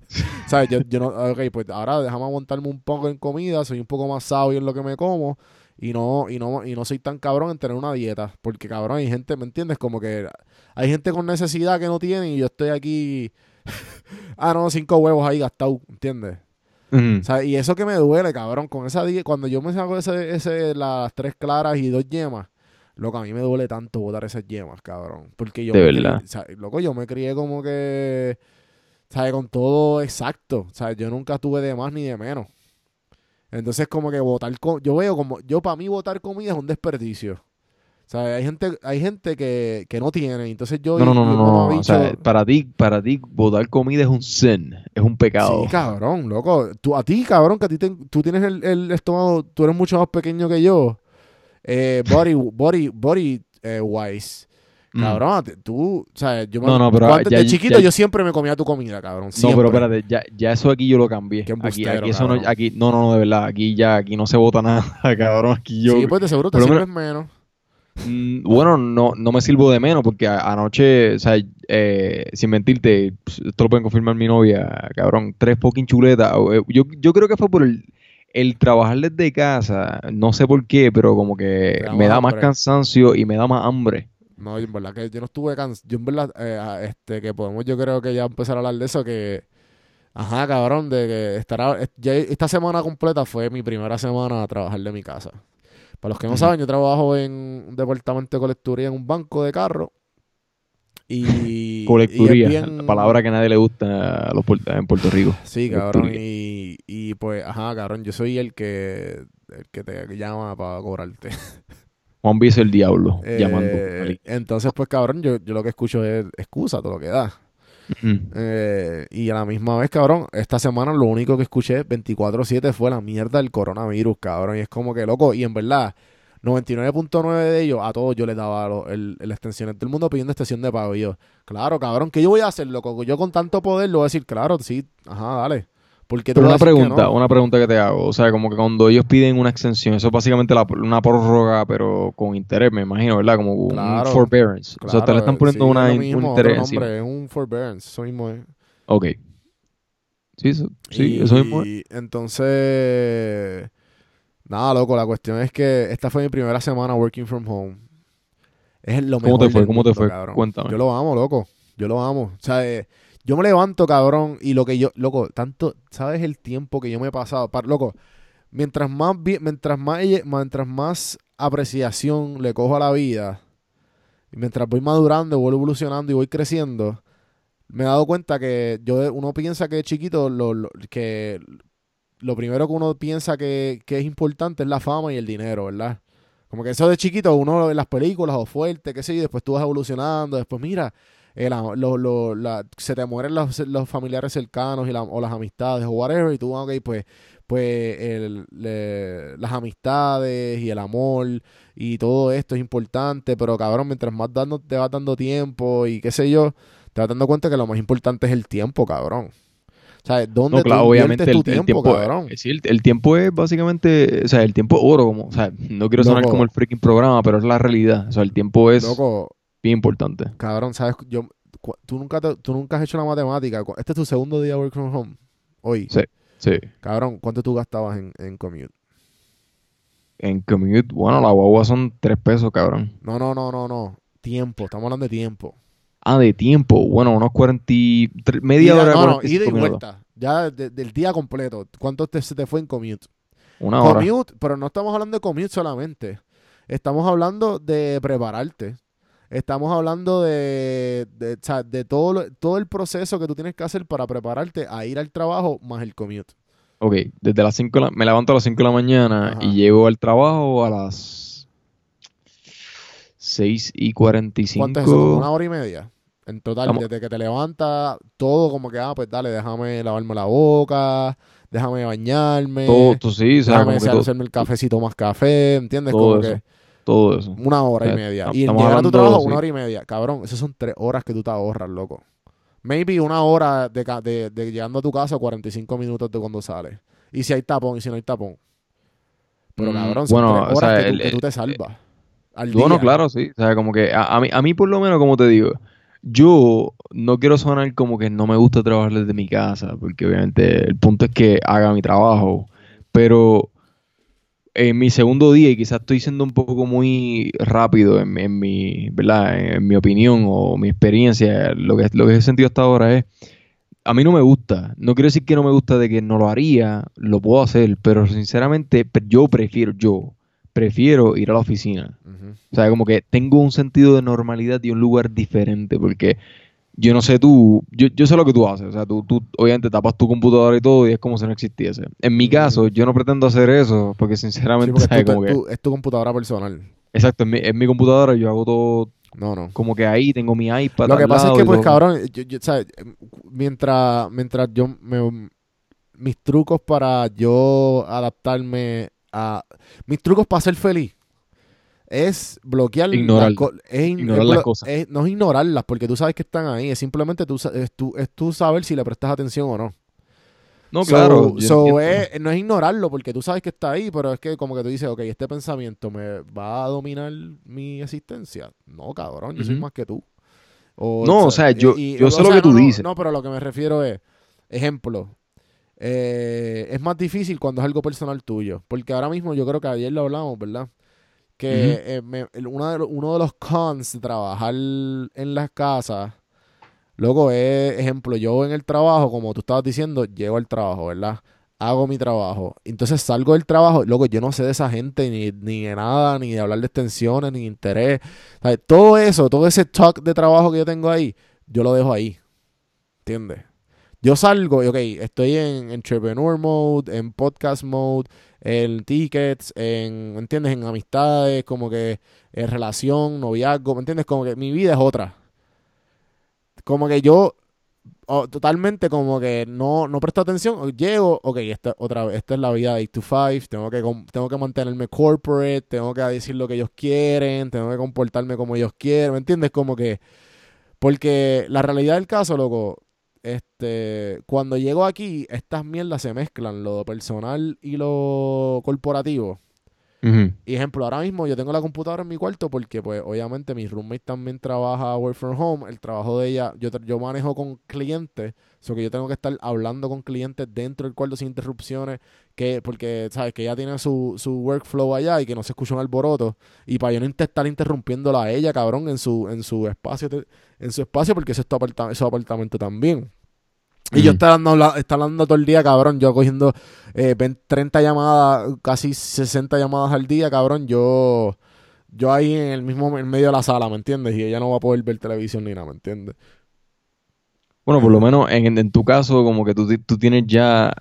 ¿Sabes? Yo, yo no, ok, pues ahora déjame aguantarme un poco en comida, soy un poco más sabio en lo que me como y no, y no, y no soy tan cabrón en tener una dieta, porque cabrón, hay gente, ¿me entiendes? Como que hay gente con necesidad que no tiene y yo estoy aquí, ah, no, cinco huevos ahí gastados, ¿entiendes? Ujú. O sea, y eso que me duele, cabrón, con esa die- cuando yo me saco ese, ese, las tres claras y dos yemas, loco, a mí me duele tanto botar esas yemas, cabrón. Porque yo De verdad. crié- o sea, loco, yo me crié como que, ¿sabes? Con todo exacto. O sea, yo nunca tuve de más ni de menos. Entonces, como que votar, co- yo veo como, yo para mí votar comida es un desperdicio. O sea, hay gente, hay gente que, que no tiene, entonces yo... No, no, no, no. O sea, para ti, para ti, botar comida es un sin, es un pecado. Sí, cabrón, loco. Tú, a ti, cabrón, que a ti te- tú tienes el, el estómago, tú eres mucho más pequeño que yo. Eh, body, body, body eh, wise. Mm. Cabrón, ti- tú, o sea, yo me- No, no, pero antes ya- de chiquito ya- yo siempre me comía tu comida, cabrón. No, pero espérate, ya, ya eso aquí yo lo cambié. Qué Aquí, aquí eso no, aquí, no, no, no, de verdad, aquí ya, aquí no se vota nada, cabrón. Aquí yo, Sí, pues de seguro te sirves menos. Mm, Bueno, no, no me sirvo de menos porque a- anoche, o sea, eh, sin mentirte, esto lo pueden confirmar mi novia, cabrón, tres fucking chuletas. eh, Yo, yo creo que fue por el, el trabajar desde casa, no sé por qué, pero como que me da más cansancio y me da más hambre. No, en verdad que yo no estuve cansado. Yo en verdad, eh, este, que podemos, yo creo que ya empezar a hablar de eso, que, ajá, cabrón, de que estará, est- ya esta semana completa fue mi primera semana a trabajar de mi casa. Para los que no saben, yo trabajo en un departamento de colecturía en un banco de carro. Y, Colecturía, bien- la palabra que a nadie le gusta a los puer- en Puerto Rico. Sí, cabrón. Y, y pues, ajá, cabrón, yo soy el que, el que te llama para cobrarte. Juan es el diablo, Eh, llamando. entonces, pues, cabrón, yo, yo lo que escucho es excusa, todo lo que da. Eh, y a la misma vez, cabrón, esta semana lo único que escuché 24-7 fue la mierda del coronavirus, cabrón. Y es como que, loco, y en verdad, 99.9 de ellos, a todos yo les daba lo- el, el extensiones. Todo el mundo pidiendo extensión de pago. Y yo, claro, cabrón, ¿qué yo voy a hacer, loco? Yo con tanto poder lo voy a decir, claro, sí, ajá, dale. Porque Pero una pregunta, una pregunta que te hago. O sea, como que cuando ellos piden una extensión, eso es básicamente la- una prórroga, pero con interés, me imagino, ¿verdad? Como Claro. un forbearance. o sea, te le están poniendo una, un interés nombre, es un forbearance, eso mismo es. Ok. Sí, eso, sí, y, eso mismo es. Y entonces, nada, loco, la cuestión es que esta fue mi primera semana working from home. Es lo ¿Cómo mejor te fue? ¿Cómo te fue? cabrón. Cuéntame. Yo lo amo, loco. Yo lo amo. O sea, eh, yo me levanto, cabrón, y lo que yo, loco, tanto, ¿sabes el tiempo que yo me he pasado? Par- loco, mientras más, mientras más, mientras más apreciación le cojo a la vida, y mientras voy madurando, voy evolucionando y voy creciendo, me he dado cuenta que yo, uno piensa que de chiquito, lo, que lo primero que uno piensa que, que es importante es la fama y el dinero, ¿verdad? Como que eso de chiquito, uno en las películas o fuerte, qué sé yo, después tú vas evolucionando, después mira, el lo- lo- la- se te mueren los, los familiares cercanos y la- o las amistades o whatever, y tú, ok, pues, pues el- le- las amistades y el amor y todo esto es importante, pero cabrón, mientras más dando, te vas dando tiempo y qué sé yo, te vas dando cuenta que lo más importante es el tiempo, cabrón. O sea, ¿dónde No, claro, tú obviamente inviertes el, tu el tiempo, tiempo, cabrón? sí, el, el tiempo es básicamente, o sea, el tiempo es oro, como, o sea, no quiero sonar Loco. como el freaking programa, pero es la realidad, o sea, el tiempo es Loco, bien importante. cabrón, ¿sabes? Yo, tú, nunca te- tú nunca has hecho la matemática. Este es tu segundo día work from home. Hoy. Sí. Sí, Cabrón, ¿cuánto tú gastabas en, en commute? en commute, bueno, la guagua son tres pesos, cabrón. No, no, no, no, no. Tiempo, estamos hablando de tiempo. Ah, de tiempo, bueno, unos 43, media Ida- hora, no, no, 45 ida y minutos. vuelta. Ya de- del día completo. ¿Cuánto te, se te fue en commute? Una hora. Commute, pero no estamos hablando de commute solamente. Estamos hablando de prepararte. Estamos hablando de, de, todo, lo- todo el proceso que tú tienes que hacer para prepararte a ir al trabajo más el commute. Ok, desde las 5, me levanto a las 5 de la mañana Ajá. y llego al trabajo a las 6 y 45. ¿Cuánto es eso? ¿Como una hora y media? En total, Vamos. desde que te levantas, todo como que, ah, pues dale, déjame lavarme la boca, déjame bañarme, Todo, todo sí, déjame hacerme el cafecito más café, ¿entiendes? todo como eso. que todo eso. una hora O y media. Y llegar a tu trabajo, sí. una hora y media. Cabrón, esas son tres horas que tú te ahorras, loco. Maybe una hora de, de, de llegando a tu casa, 45 minutos de cuando sales. Y si hay tapón y si no hay tapón. Pero Mm, cabrón, son bueno, tres o horas sea, que, tú, el- que tú te salvas. Al Bueno, día. claro, sí. O sea, como que a, a mí, a mí por lo menos, como te digo, yo no quiero sonar como que no me gusta trabajar desde mi casa, porque obviamente el punto es que haga mi trabajo, pero en mi segundo día, y quizás estoy siendo un poco muy rápido en, en mi, ¿verdad? En mi opinión o mi experiencia, lo que, lo que he sentido hasta ahora es, a mí no me gusta, no quiero decir que no me gusta de que no lo haría, lo puedo hacer, pero sinceramente yo prefiero, yo prefiero ir a la oficina. Ujú. O sea, como que tengo un sentido de normalidad y un lugar diferente, porque yo no sé tú, yo, yo sé lo que tú haces, o sea, tú, tú obviamente tapas tu computadora y todo y es como si no existiese. En mi caso, yo no pretendo hacer eso, porque Sí, sinceramente, es tu computadora personal. exacto, en mi, en mi computadora yo hago todo No, no. como que ahí, tengo mi iPad Lo que pasa es que, pues, todo. cabrón, yo- yo- ¿sabes? Mientras, mientras yo me, mis trucos para yo adaptarme a mis trucos para ser feliz es bloquear Ignorar. las es Ignorar es las blo- cosas. es- no es ignorarlas porque tú sabes que están ahí es simplemente tú, es tú, es tú saber si le prestas atención o no No, So- claro. so es- no es ignorarlo porque tú sabes que está ahí pero es que como que tú dices ok este pensamiento me va a dominar mi existencia no cabrón yo soy más que tú o, No, o sea, yo- yo sé lo que tú no, dices. No, pero lo que me refiero es, ejemplo, eh, es más difícil cuando es algo personal tuyo. Porque ahora mismo yo creo que ayer lo hablamos, ¿verdad? Que eh, me- una de uno de los cons de trabajar en las casas, luego es, ejemplo, yo en el trabajo, como tú estabas diciendo, llego al trabajo, ¿verdad? Hago mi trabajo. Entonces salgo del trabajo, luego yo no sé de esa gente, ni, ni de nada, ni de hablar de extensiones, ni de interés. ¿Sabes? Todo eso, todo ese talk de trabajo que yo tengo ahí, yo lo dejo ahí. ¿Entiendes? Yo salgo y, ok, estoy en entrepreneur mode, en podcast mode, en tickets, en, ¿me entiendes? En amistades, como que en relación, noviazgo, ¿me entiendes? Como que mi vida es otra. Como que yo totalmente como que no, no presto atención, llego, ok, esta, otra vez, esta es la vida de 8 to 5, tengo que, tengo que mantenerme corporate, tengo que decir lo que ellos quieren, tengo que comportarme como ellos quieren, ¿me entiendes? Como que, porque la realidad del caso, loco, este, cuando llego aquí, estas mierdas se mezclan, lo personal y lo corporativo. Y ejemplo, ahora mismo yo tengo la computadora en mi cuarto porque, pues, obviamente mi roommate también trabaja work from home. El trabajo de ella, yo, yo manejo con clientes, so que yo tengo que estar hablando con clientes dentro del cuarto sin interrupciones, que porque, ¿sabes? Que ella tiene su, su workflow allá y que no se escucha un alboroto. Y para yo no estar interrumpiéndola a ella, cabrón, en su, en su espacio, en su espacio, porque ese es tu aparta- su apartamento también. Y yo estaba hablando, habla- estaba hablando todo el día, cabrón. Yo cogiendo eh, 20, 30 llamadas, casi 60 llamadas al día, cabrón. Yo, yo ahí en el mismo, en medio de la sala, ¿me entiendes? Y ella no va a poder ver televisión ni nada, ¿me entiendes? Bueno, por lo menos en, en tu caso, como que tú, tú tienes ya,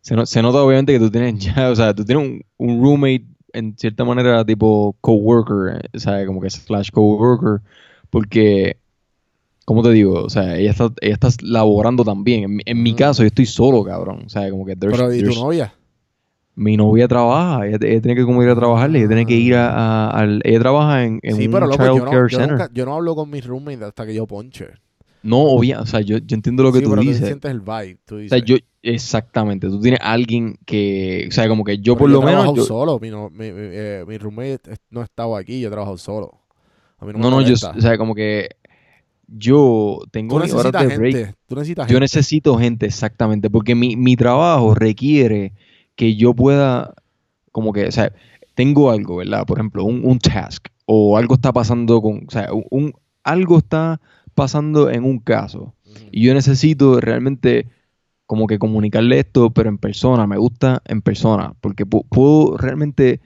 se, no- se nota obviamente que tú tienes ya, o sea, tú tienes un, un roommate en cierta manera tipo coworker, eh, sea, como que slash coworker, porque, ¿cómo te digo? O sea, ella está, ella está laborando también. En, mi- en mi Ujú. caso, yo estoy solo, cabrón. O sea, como que there's- Pero, ¿y tu novia? mi novia trabaja, ella, ella tiene que como ir a trabajar, ella tiene que ir a, a- al, ella trabaja en, en Sí, un pero loco, child yo no, care yo, center. nunca- yo no hablo con mis roommates hasta que yo ponche. No, obvia, o sea, yo, yo entiendo lo que sí, tú pero dices. tú sientes el vibe. Tú O sea, yo, exactamente, tú tienes alguien que, o sea, como que yo Pero por lo menos, yo- solo. Mi, no- mi, mi, eh, mi roommate no estaba aquí, yo he trabajado solo. A mí no, no, no, yo, o sea, como que yo tengo mis horas de break. gente. Tú necesitas Yo gente. necesito gente, exactamente, porque mi, mi trabajo requiere que yo pueda, como que, o sea, tengo algo, ¿verdad? Por ejemplo, un, un task, o algo está pasando con, o sea, un, algo está pasando en un caso, y yo necesito realmente como que comunicarle esto, pero en persona, me gusta en persona, porque pu- puedo realmente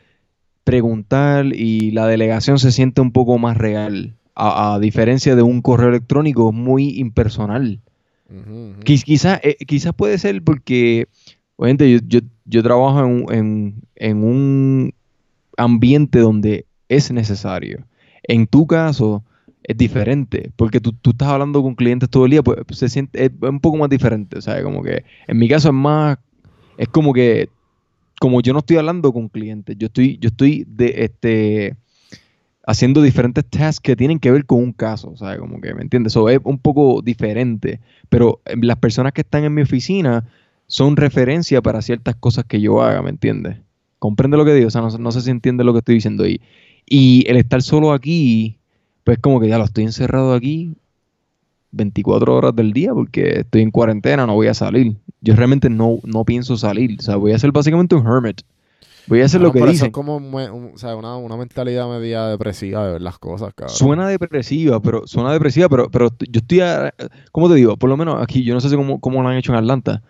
preguntar y la delegación se siente un poco más real, a, a diferencia de un correo electrónico muy impersonal. Ujú. Quiz- quizás eh, puede ser porque, obviamente, yo, yo, yo trabajo en, un- en, en un ambiente donde es necesario. En tu caso es diferente, porque tú, tú estás hablando con clientes todo el día, pues se siente es un poco más diferente, o sea, como que en mi caso es más, es como que, como yo no estoy hablando con clientes, yo estoy, yo estoy de este haciendo diferentes tasks que tienen que ver con un caso, sea, como que, ¿me entiendes? Eso es un poco diferente, pero eh, las personas que están en mi oficina son referencia para ciertas cosas que yo haga, ¿me entiendes? Comprende lo que digo, o sea, no, no sé si entiende lo que estoy diciendo. Y, y el estar solo aquí, pues como que ya lo estoy encerrado aquí 24 horas del día porque estoy en cuarentena, no voy a salir. Yo realmente no, no pienso salir, o sea, voy a ser básicamente un hermit. Voy a hacer No, lo que pero eso dicen. es como mue- un- o sea, una, una mentalidad media depresiva de ver las cosas, cabrón. Suena depresiva, pero suena depresiva, pero, pero yo estoy, a- ¿cómo te digo? Por lo menos aquí, yo no sé cómo, cómo lo han hecho en Atlanta.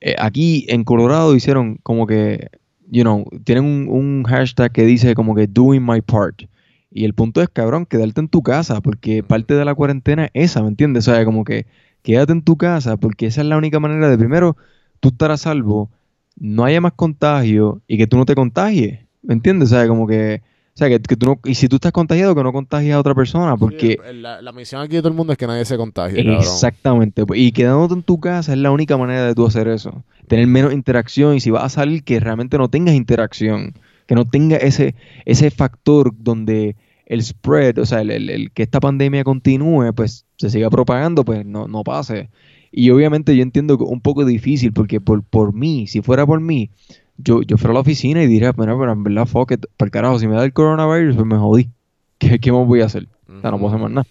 Eh, aquí en Colorado hicieron como que, you know, tienen un, un hashtag que dice como que doing my part. Y el punto es, cabrón, quedarte en tu casa, porque parte de la cuarentena es esa, ¿me entiendes? O sea, como que quédate en tu casa, porque esa es la única manera de, primero, tú estar a salvo, no haya más contagio y que tú no te contagies, ¿me entiendes? O sea, como que, o sea, que, que tú no, y si tú estás contagiado, que no contagies a otra persona, porque... Sí, la, la misión aquí de todo el mundo es que nadie se contagie. Exactamente. pues, Y quedándote en tu casa es la única manera de tú hacer eso. Tener menos interacción y si vas a salir que realmente no tengas interacción. Que no tenga ese, ese factor donde el spread, o sea, el, el- el que esta pandemia continúe, pues se siga propagando, pues no, no pase. Y obviamente yo entiendo que es un poco difícil porque por, por mí, si fuera por mí, yo, yo fuera a la oficina y diría, pero, pero en verdad, fuck it, por carajo, si me da el coronavirus, pues me jodí. ¿Qué, qué más voy a hacer? O sea, no puedo hacer más nada.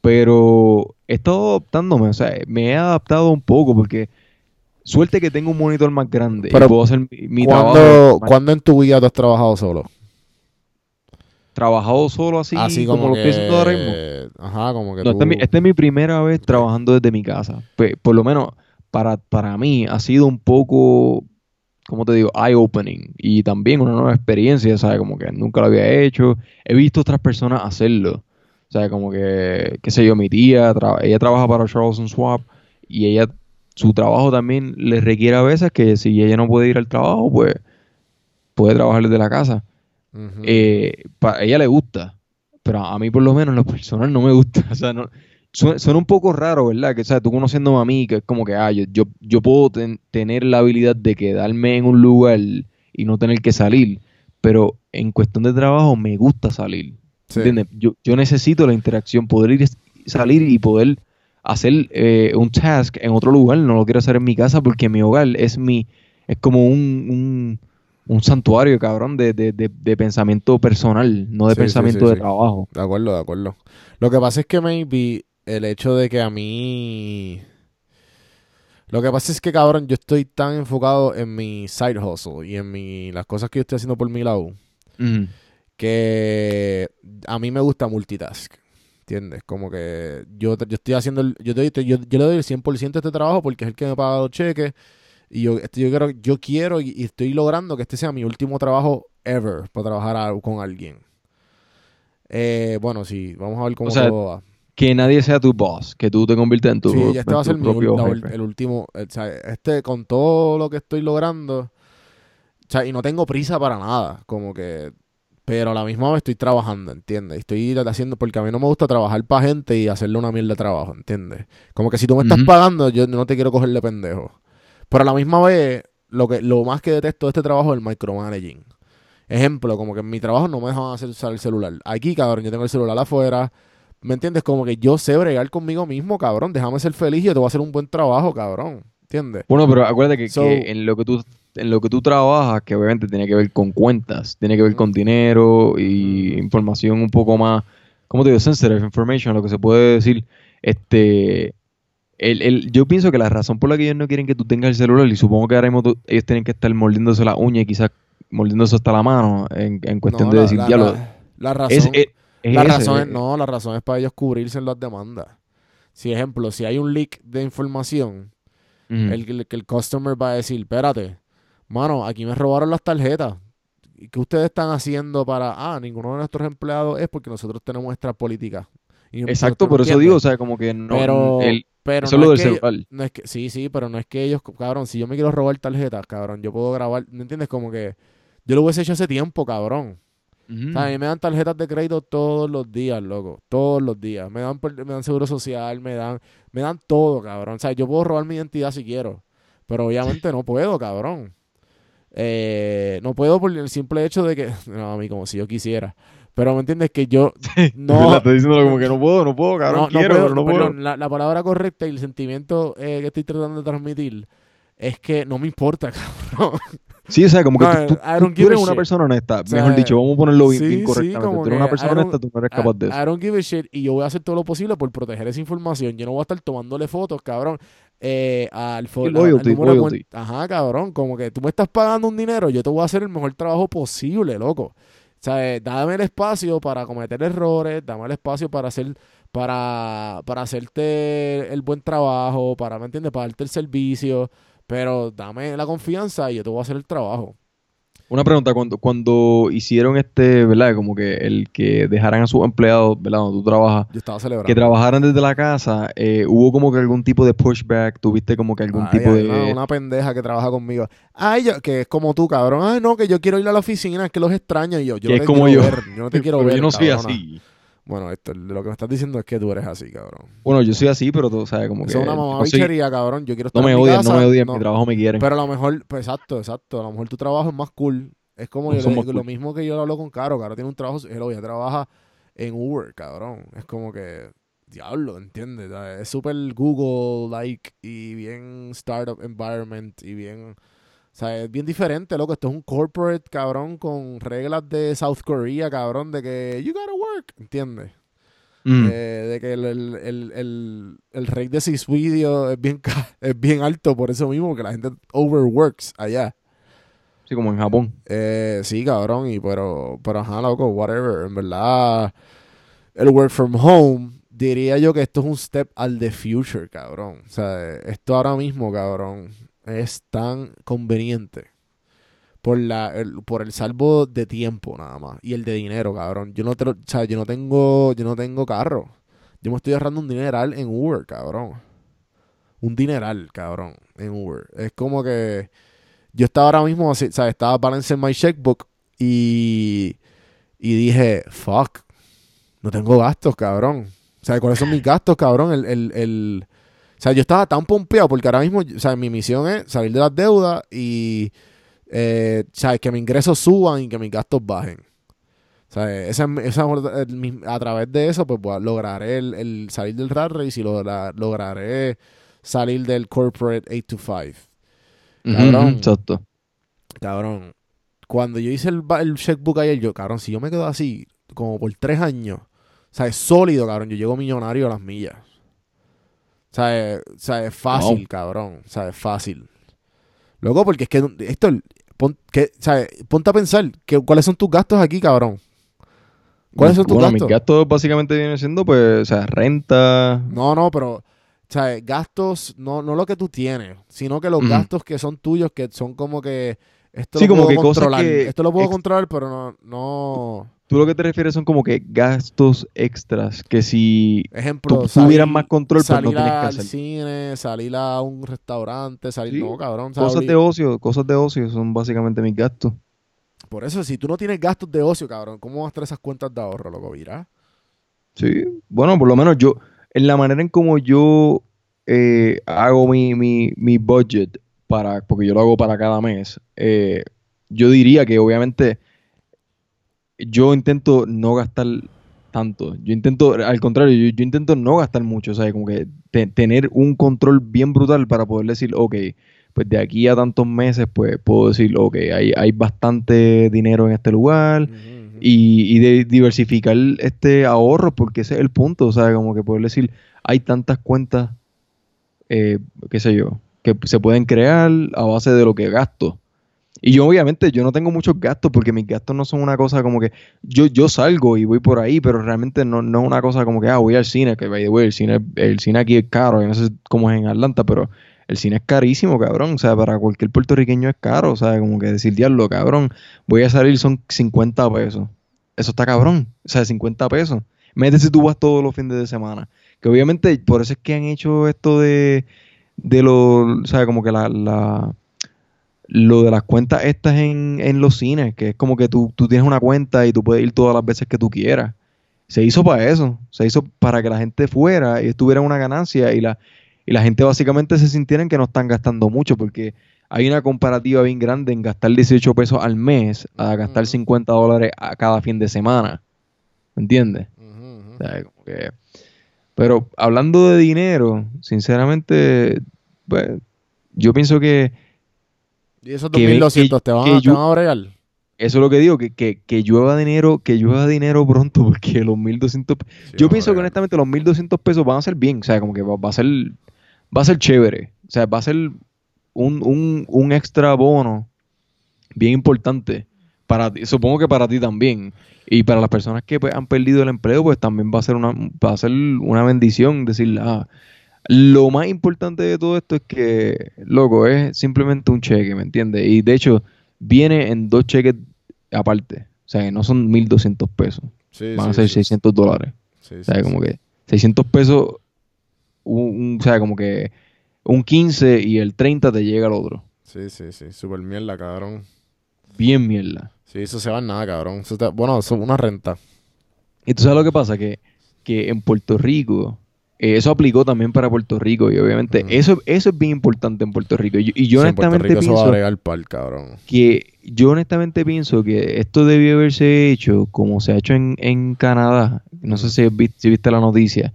Pero he estado adaptándome, o sea, me he adaptado un poco porque suerte que tengo un monitor más grande Pero, y puedo hacer mi, mi ¿Cuándo, trabajo. ¿Cuándo en tu vida tú has trabajado solo? Trabajado solo así, Así como, como, lo estoy haciendo ahora mismo. que... Ajá, como que No, tú... esta, es mi, esta es mi primera vez trabajando desde mi casa. Pues, por lo menos para, para mí ha sido un poco, ¿cómo te digo? Eye-opening. Y también una nueva experiencia, ¿sabes? Como que nunca lo había hecho. He visto otras personas hacerlo. O sea, como que, qué sé yo, mi tía, tra- ella trabaja para Charles Swap y ella, su trabajo también le requiere a veces que si ella no puede ir al trabajo, pues puede trabajar desde la casa. Eh, a ella le gusta, pero a mí por lo menos en lo personal no me gusta. O sea, no, suena, suena un poco raro, ¿verdad? Que, o sea, tú conociéndome a mí, que es como que, ah, yo, yo, yo puedo ten- tener la habilidad de quedarme en un lugar y no tener que salir, pero en cuestión de trabajo me gusta salir. Sí. ¿Entiendes? Yo, yo necesito la interacción, poder ir, salir y poder hacer eh, un task en otro lugar. No lo quiero hacer en mi casa porque mi hogar es mi, es como un, un, un santuario, cabrón, de, de, de, de pensamiento personal, no de Sí, pensamiento sí, de trabajo. De acuerdo, de acuerdo. Lo que pasa es que maybe el hecho de que a mí... Lo que pasa es que, cabrón, yo estoy tan enfocado en mi side hustle y en mi, las cosas que yo estoy haciendo por mi lado Ujú. que a mí me gusta multitask. ¿Entiendes? Como que yo, yo estoy haciendo, el- yo, te- yo, yo le doy el 100% a este trabajo porque es el que me paga los cheques. Y yo, este, yo quiero, yo quiero y, y estoy logrando que este sea mi último trabajo ever para trabajar a- con alguien. Eh, bueno, sí, vamos a ver cómo O sea, todo va. Que nadie sea tu boss, que tú te conviertas en tu, Sí, este va a ser mi, la el último. o sea, este, con todo lo que estoy logrando. O sea, y no tengo prisa para nada. Como que. Pero a la misma vez estoy trabajando, ¿entiendes? Estoy haciendo. Porque a mí no me gusta trabajar para gente y hacerle una mierda de trabajo, ¿entiendes? Como que si tú me estás pagando, yo no te quiero cogerle pendejo. Pero a la misma vez, lo, que, lo más que detesto de este trabajo es el micromanaging. Ejemplo, como que en mi trabajo no me dejan hacer usar el celular. Aquí, cabrón, yo tengo el celular afuera. ¿Me entiendes? Como que yo sé bregar conmigo mismo, cabrón. Déjame ser feliz y yo te voy a hacer un buen trabajo, cabrón. ¿Entiendes? Bueno, pero acuérdate que, So- que en lo que tú en lo que tú trabajas, que obviamente tiene que ver con cuentas, tiene que ver con dinero y Mm. información un poco más, ¿cómo te digo? Sensitive information, lo que se puede decir. Este, el, el- yo pienso que la razón por la que ellos no quieren que tú tengas el celular, y supongo que ahora mismo tú- ellos tienen que estar mordiéndose la uña y quizás mordiéndose hasta la mano en, en cuestión No, de la- decir, la, diablo, la- la razón, es, es- es la ese, razón es, eh, no, la razón es para ellos cubrirse en las demandas. Si, ejemplo, si hay un leak de información, el, el- que el customer va a decir, espérate, mano, aquí me robaron las tarjetas. ¿Y qué ustedes están haciendo para, ah, ninguno de nuestros empleados es porque nosotros tenemos nuestras políticas? Exacto, por eso ¿entiendes? digo, o sea, como que no, pero, el- pero eso no es lo es del que- celular. No es que, sí, sí, pero no es que ellos, cabrón, si yo me quiero robar tarjetas, cabrón, yo puedo grabar, ¿me entiendes? Como que yo lo hubiese hecho hace tiempo, cabrón. O sea, a mí me dan tarjetas de crédito todos los días, loco. Todos los días. Me dan, me dan seguro social, me dan, me dan todo, cabrón. O sea, yo puedo robar mi identidad si quiero. Pero obviamente no puedo, cabrón. Eh, no puedo por el simple hecho de que. No, a mí como si yo quisiera. Pero me entiendes que yo. No. ¿Verdad? Estoy diciéndolo como que no puedo, no puedo, cabrón, no, no quiero, puedo, pero no puedo. perdón, la, la palabra correcta y el sentimiento eh, que estoy tratando de transmitir es que no me importa, cabrón. Sí, o sea, como que No, tú, eres una persona honesta. O sea, Mejor dicho, vamos a ponerlo bien, sí, bien sí, correctamente. como tú eres una persona honesta, tú no eres capaz de eso. I don't give a shit y yo voy a hacer todo lo posible por proteger esa información. Yo no voy a estar tomándole fotos, cabrón. Eh, al, Sí, al- loyalty, loyalty. Ajá, cabrón. Como que tú me estás pagando un dinero, yo te voy a hacer el mejor trabajo posible, loco. Sea, eh, dame el espacio para cometer errores, dame el espacio para hacer, para, para hacerte el buen trabajo, para, ¿me entiendes? Para darte el servicio. Pero dame la confianza y yo te voy a hacer el trabajo. Una pregunta, cuando, cuando hicieron este, ¿verdad? Como que el que dejaran a sus empleados, ¿verdad? Donde tú trabajas, Yo estaba celebrando. que trabajaran desde la casa, eh, ¿hubo como que algún tipo de pushback? ¿Tuviste como que algún Ay, tipo de...? Una, una pendeja que trabaja conmigo. Ay, yo, que es como tú, cabrón. Ay, no, que yo quiero ir a la oficina, es que los extraño. Y yo, yo es como quiero yo. ver, yo no te quiero ver. yo no soy cabrona. así. Bueno, esto, lo que me estás diciendo es que tú eres así, cabrón. Bueno, yo soy así, pero tú sabes, como que... Es una mamá soy- bichería, cabrón. Yo quiero estar no me en mi odian, casa, no me odian, no. mi trabajo me quieren. Pero a lo mejor, pues exacto, exacto. A lo mejor tu trabajo es más cool. Es como yo le lo mismo que yo hablo con Caro. Caro tiene un trabajo, él ya trabaja en Uber, cabrón. Es como que, diablo, ¿entiendes? Es súper Google-like y bien startup environment y bien... O sea, es bien diferente, loco. Esto es un corporate, cabrón, con reglas de South Korea, cabrón, de que you gotta work, ¿entiendes? Mm. Eh, de que el, el, el, el, el rate de six video es bien, es bien alto por eso mismo, que la gente overworks allá. Sí, como en Japón. Eh, sí, cabrón, y pero, pero ajá, loco, whatever. En verdad, el work from home, diría yo que esto es un step al the future, cabrón. O sea, esto ahora mismo, cabrón, es tan conveniente por la el, por el salvo de tiempo nada más y el de dinero, cabrón. Yo no te o sea, yo no tengo yo no tengo carro. Yo me estoy ahorrando un dineral en Uber, cabrón. Un dineral, cabrón, en Uber. Es como que yo estaba ahora mismo, así, ¿sabes? Estaba balance en my checkbook y, y dije, fuck, no tengo gastos, cabrón. O sea, ¿cuáles son mis gastos, cabrón? El, el... O sea, yo estaba tan pompeado porque ahora mismo, o sea, mi misión es salir de las deudas y, eh, ¿sabes? Que mis ingresos suban y que mis gastos bajen. O sea, esa, esa- mi- a través de eso, pues a- lograré el, el salir del rat race y logra- lograré salir del corporate 8 to 5. Ujú, Cabrón. Exacto. Cabrón, cuando yo hice el, el checkbook ayer, yo, cabrón, si yo me quedo así, como por tres años, o sea, es sólido, cabrón, yo llego millonario a las millas. O sea, es, o sea, es fácil, Wow. cabrón. O sea, es fácil. Luego, porque es que esto, pon- que, sea, ponte a pensar, que, ¿cuáles son tus gastos aquí, cabrón? ¿Cuáles son tus bueno, gastos? mis gastos básicamente vienen siendo, pues, o sea, renta. No, no, pero, o sea, gastos, no, no lo que tú tienes, sino que los gastos que son tuyos, que son como que esto Sí, lo como puedo que cosas controlar. que Esto lo puedo controlar, pero no, no. Tú lo que te refieres son como que gastos extras, que si Ejemplo, tú salir- tuvieras más control, pues no salir tienes que al hacer. cine, salir a un restaurante, salir, Sí, no, cabrón. Cosas de ocio, cosas de ocio son básicamente mis gastos. Por eso, si tú no tienes gastos de ocio, cabrón, ¿cómo vas a traer esas cuentas de ahorro, loco? Mira. Sí, bueno, por lo menos yo, en la manera en como yo eh, hago mi, mi, mi budget, para, porque yo lo hago para cada mes, eh, yo diría que obviamente yo intento no gastar tanto. Yo intento, al contrario, yo, yo intento no gastar mucho, o sea, como que te- tener un control bien brutal para poder decir, ok, pues de aquí a tantos meses, pues puedo decir, ok, hay, hay bastante dinero en este lugar y, y de diversificar este ahorro, porque ese es el punto, o sea, como que poder decir, hay tantas cuentas, eh, qué sé yo, que se pueden crear a base de lo que gasto. Y yo obviamente yo no tengo muchos gastos porque mis gastos no son una cosa como que yo, yo salgo y voy por ahí, pero realmente no, no es una cosa como que ah, voy al cine, que by the way, el cine, el cine aquí es caro, yo no sé cómo es en Atlanta, pero el cine es carísimo, cabrón. O sea, para cualquier puertorriqueño es caro, o sea, como que decir, diablo, cabrón, voy a salir son 50 pesos. Eso está cabrón, o sea, 50 pesos. Métete si tú vas todos los fines de semana. Que obviamente por eso es que han hecho esto de, de lo, o sea, como que la, la lo de las cuentas estas en, en los cines, que es como que tú, tú tienes una cuenta y tú puedes ir todas las veces que tú quieras. Se hizo para eso, se hizo para que la gente fuera y estuviera una ganancia y la, y la gente básicamente se sintieran que no están gastando mucho porque hay una comparativa bien grande en gastar 18 pesos al mes a gastar Ujú. 50 dólares a cada fin de semana. ¿Me entiendes? Ujú, ujú. O sea, como que- Pero hablando de dinero, sinceramente, pues, yo pienso que Y esos que- 2200 que- te van, que a, te van a bregar. eso es lo que digo, que, que, que llueva dinero, que llueva dinero pronto, porque los 1200 pe- Sí, Yo pienso que honestamente los 1200 pesos van a ser bien, o sea, como que va, va a ser va a ser chévere, o sea, va a ser un, un, un extra bono bien importante para ti, supongo que para ti también. Y para las personas que pues, han perdido el empleo, pues también va a ser una, va a ser una bendición decir, ah, lo más importante de todo esto es que, loco, es simplemente un cheque, ¿me entiendes? Y de hecho, viene en dos cheques aparte. O sea, que no son 1.200 pesos. Sí, Van a ser sí, 600 dólares. O sea, como que 600 pesos, un, un- o sea, como que un 15 y el 30 te llega al otro. Sí, sí, sí. Super mierda, cabrón. Bien mierda. Sí, eso se va en nada, cabrón. Eso te- bueno, eso es una renta. Y tú sabes lo que pasa, que, que en Puerto Rico, eh, eso aplicó también para Puerto Rico y obviamente eso, eso es bien importante en Puerto Rico. Y yo, y yo Sí, en Puerto honestamente Rico eso va a pienso pal, cabrón. que yo honestamente pienso que esto debió haberse hecho como se ha hecho en, en Canadá. No sé si, vi- si viste la noticia.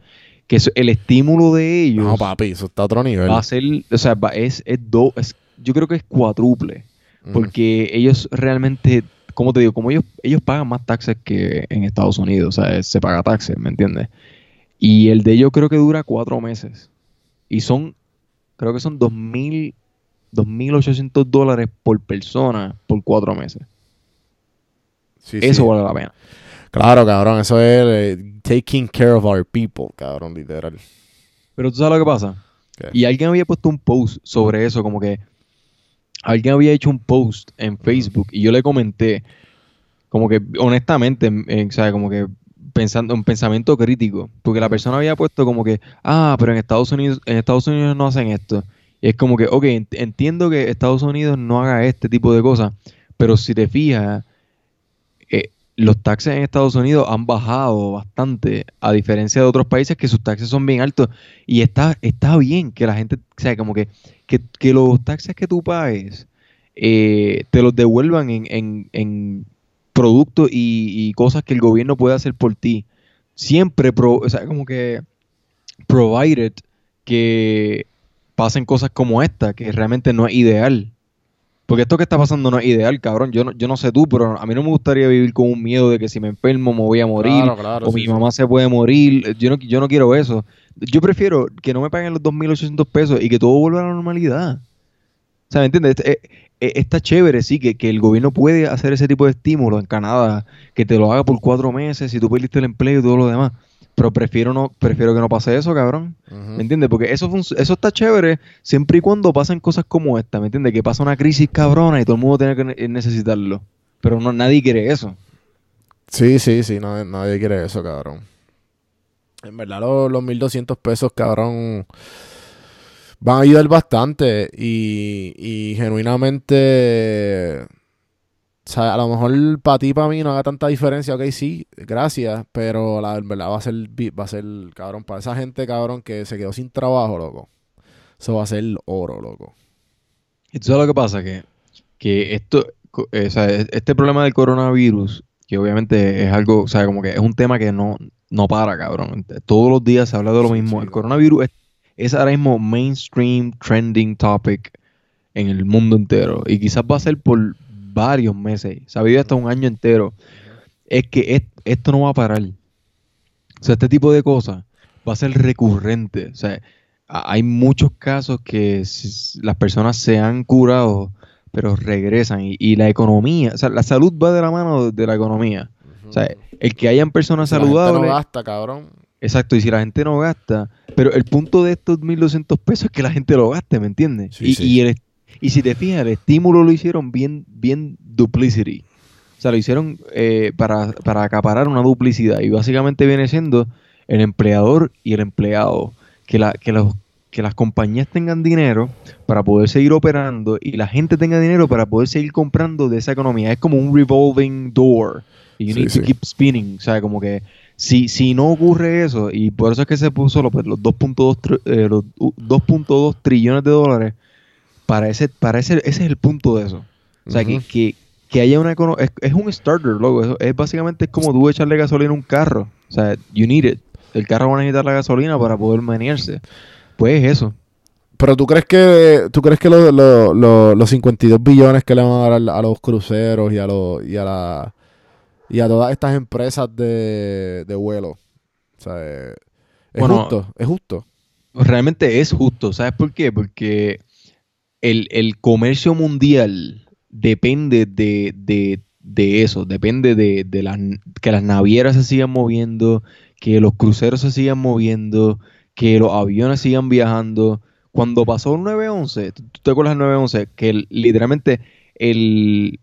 Que eso- el estímulo de ellos No, papi, eso está a otro nivel. va a ser, o sea, va- es, es, do- es- yo creo que es cuádruple. Porque ellos realmente, como te digo, como ellos, ellos pagan más taxes que en Estados Unidos, o sea, se paga taxes, ¿me entiendes? Y el de ellos creo que dura cuatro meses. Y son, creo que son 2.000, 2.800 dólares por persona por cuatro meses. Sí, sí. Eso vale la pena. Claro, cabrón, eso es eh, taking care of our people, cabrón, literal. Pero tú sabes lo que pasa. ¿Qué? Y alguien había puesto un post sobre eso, como que alguien había hecho un post en Facebook y yo le comenté, como que honestamente, como que pensando un pensamiento crítico, porque la persona había puesto como que, ah, pero en Estados Unidos, en Estados Unidos no hacen esto. Y es como que, ok, ent- entiendo que Estados Unidos no haga este tipo de cosas, pero si te fijas, los taxes en Estados Unidos han bajado bastante, a diferencia de otros países que sus taxes son bien altos. Y está, está bien que la gente, o sea, como que, que, los taxes que tú pagues eh, te los devuelvan en, en, en productos y, y cosas que el gobierno puede hacer por ti. Siempre, pro- o sea, como que provided que pasen cosas como esta, que realmente no es ideal. Porque esto que está pasando no es ideal, cabrón. Yo no, yo no sé tú, pero a mí no me gustaría vivir con un miedo de que si me enfermo me voy a morir Claro, claro, o sí, mi sí. mamá se puede morir. Yo no, yo no quiero eso. Yo prefiero que no me paguen los 2.800 pesos y que todo vuelva a la normalidad. O sea, ¿me entiendes? Eh, eh, está chévere, sí, que, que el gobierno puede hacer ese tipo de estímulo en Canadá, que te lo haga por cuatro meses si tú perdiste el empleo y todo lo demás. Pero prefiero no, prefiero que no pase eso, cabrón. ¿Me entiendes? Porque eso, eso está chévere siempre y cuando pasen cosas como esta, ¿me entiendes? Que pasa una crisis cabrona y todo el mundo tiene que ne- necesitarlo. Pero no, nadie quiere eso. Sí, sí, sí, nadie, nadie quiere eso, cabrón. En verdad, los, los 1200 pesos, cabrón, van a ayudar bastante. Y, y genuinamente, o sea, a lo mejor para ti, para mí, no haga tanta diferencia. Ok, sí, gracias, pero la en verdad va a ser, va a ser, cabrón, para esa gente, cabrón, que se quedó sin trabajo, loco. Eso va a ser oro, loco. ¿Y tú sabes lo que pasa? Que, que esto, eh, o sea, e- este problema del coronavirus, que obviamente es algo, o sea, como que es un tema que no, no para, cabrón. Todos los días se habla de lo Sí, mismo. sí, el coronavirus es, es ahora mismo mainstream trending topic en el mundo entero. Y quizás va a ser por varios meses, sabido hasta un año entero. Es que es- esto no va a parar. O sea, este tipo de cosas va a ser recurrente. O sea, hay muchos casos que las personas se han curado, pero regresan. Y, y la economía, o sea, la salud va de la mano de la economía. O sea, el que hayan personas la gente saludables. no gasta, cabrón. Exacto, y si la gente no gasta, pero el punto de estos 1.200 pesos es que la gente lo gaste, ¿me entiendes? Sí, y, sí. y el- y si te fijas, el estímulo lo hicieron bien, bien duplicity. O sea, lo hicieron eh, para, para acaparar una duplicidad. Y básicamente viene siendo el empleador y el empleado. Que, la, que, los, que las compañías tengan dinero para poder seguir operando y la gente tenga dinero para poder seguir comprando de esa economía. Es como un revolving door. Y you Sí, need to keep spinning. O sea, como que si, si no ocurre eso, y por eso es que se puso pues, los 2.2 tr- eh, los u- 2.2 trillones de dólares, para ese, para ese, ese es el punto de eso. O sea, que, que, que haya una es, es un starter, loco. Es, es básicamente como tú echarle gasolina a un carro. O sea, you need it. El carro va a necesitar la gasolina para poder menearse. Pues es eso. Pero tú crees que tú crees que lo- lo- lo- los 52 billones que le van a dar al- a, los cruceros y a los y a la y a todas estas empresas de, de vuelo, o sea, eh, es Bueno, justo, es justo. Realmente es justo. ¿Sabes por qué? Porque el, el comercio mundial depende de, de- de eso. Depende de, de las, que las navieras se sigan moviendo, que los cruceros se sigan moviendo, que los aviones sigan viajando. Cuando pasó el 911, ¿tú tú te acuerdas del 911? Que el- literalmente el,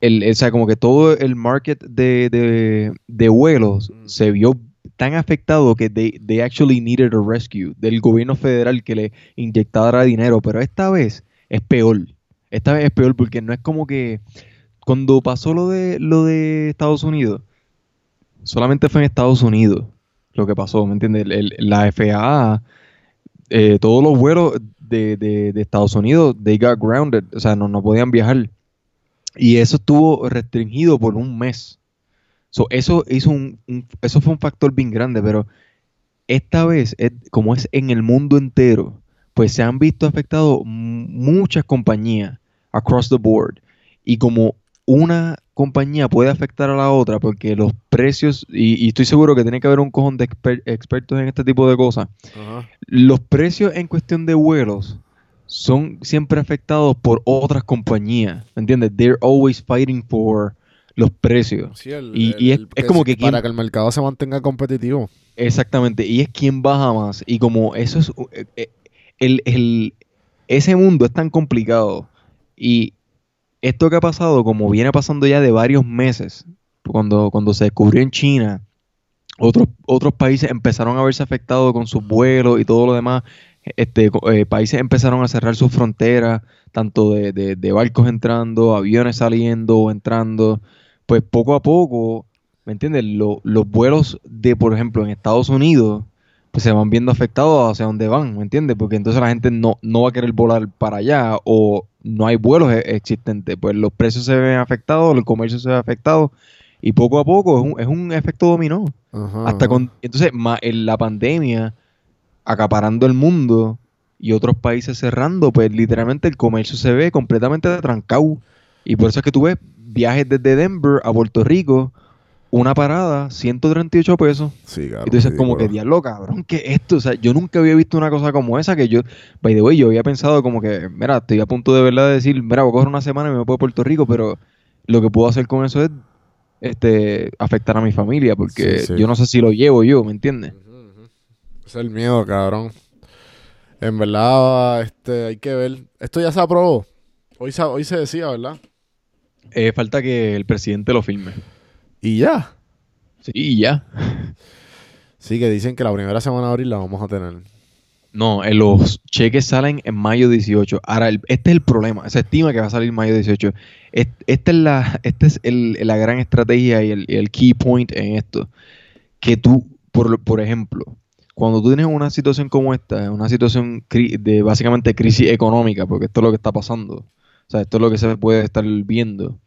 el, o sea, como que todo el market de, de, de vuelos Mm. se vio tan afectado que they, they actually needed a rescue del gobierno federal que le inyectara dinero. Pero esta vez es peor. Esta vez es peor porque no es como que cuando pasó lo de lo de Estados Unidos, solamente fue en Estados Unidos lo que pasó, ¿me entiendes? El- la FAA, eh, todos los vuelos de, de- de Estados Unidos, they got grounded, o sea, no, no podían viajar. Y eso estuvo restringido por un mes. So, eso hizo un, un- eso fue un factor bien grande, pero esta vez, como es en el mundo entero, pues se han visto afectados muchas compañías across the board. Y como una compañía puede afectar a la otra, porque los precios, y, y estoy seguro que tiene que haber un cojón de exper- expertos en este tipo de cosas, los precios en cuestión de vuelos son siempre afectados por otras compañías, ¿me entiendes? They're always fighting for los precios. Sí, el- Y- el- y es- el- es como que para que el mercado se mantenga competitivo. Exactamente, y es quien baja más. Y como eso es, eh, eh, el, el- ese mundo es tan complicado. Y esto que ha pasado, como viene pasando ya de varios meses, cuando, cuando se descubrió en China, otros, otros países empezaron a verse afectados con sus vuelos y todo lo demás. Este, eh, países empezaron a cerrar sus fronteras, tanto de, de- de barcos entrando, aviones saliendo o entrando. Pues poco a poco, ¿me entiendes? Lo- los vuelos de, por ejemplo, en Estados Unidos, pues se van viendo afectados hacia dónde van, ¿me entiendes? Porque entonces la gente no, no va a querer volar para allá o no hay vuelos e- existentes. Pues los precios se ven afectados, el comercio se ve afectado y poco a poco es un, es un efecto dominó. Ajá, Hasta con, entonces, ma- en la pandemia, acaparando el mundo, y otros países cerrando, pues literalmente el comercio se ve completamente trancado. Y por eso es que tú ves viajes desde Denver a Puerto Rico, una parada, 138 pesos. Sí, cabrón. Y tú dices como que, diablo, cabrón, que esto? O sea, yo nunca había visto una cosa como esa que yo, by the way, yo había pensado como que, mira, estoy a punto de verdad de decir, mira, voy a coger una semana y me voy a Puerto Rico, pero lo que puedo hacer con eso es este afectar a mi familia, porque Sí, sí. yo no sé si lo llevo yo, ¿me entiendes? Es el miedo, cabrón. En verdad, este, hay que ver. Esto ya se aprobó. Hoy se, hoy se decía, ¿verdad? Eh, falta que el presidente lo firme. Y ya. Sí, y ya. Sí, que dicen que la primera semana de abril la vamos a tener. No, eh, los cheques salen en mayo 18. Ahora, el- este es el problema. Se estima que va a salir mayo 18. Es- Esta es la, esta es el- la gran estrategia y el, el key point en esto. Que tú, por, por ejemplo, cuando tú tienes una situación como esta, una situación de básicamente crisis económica, porque esto es lo que está pasando, o sea, esto es lo que se puede estar viendo,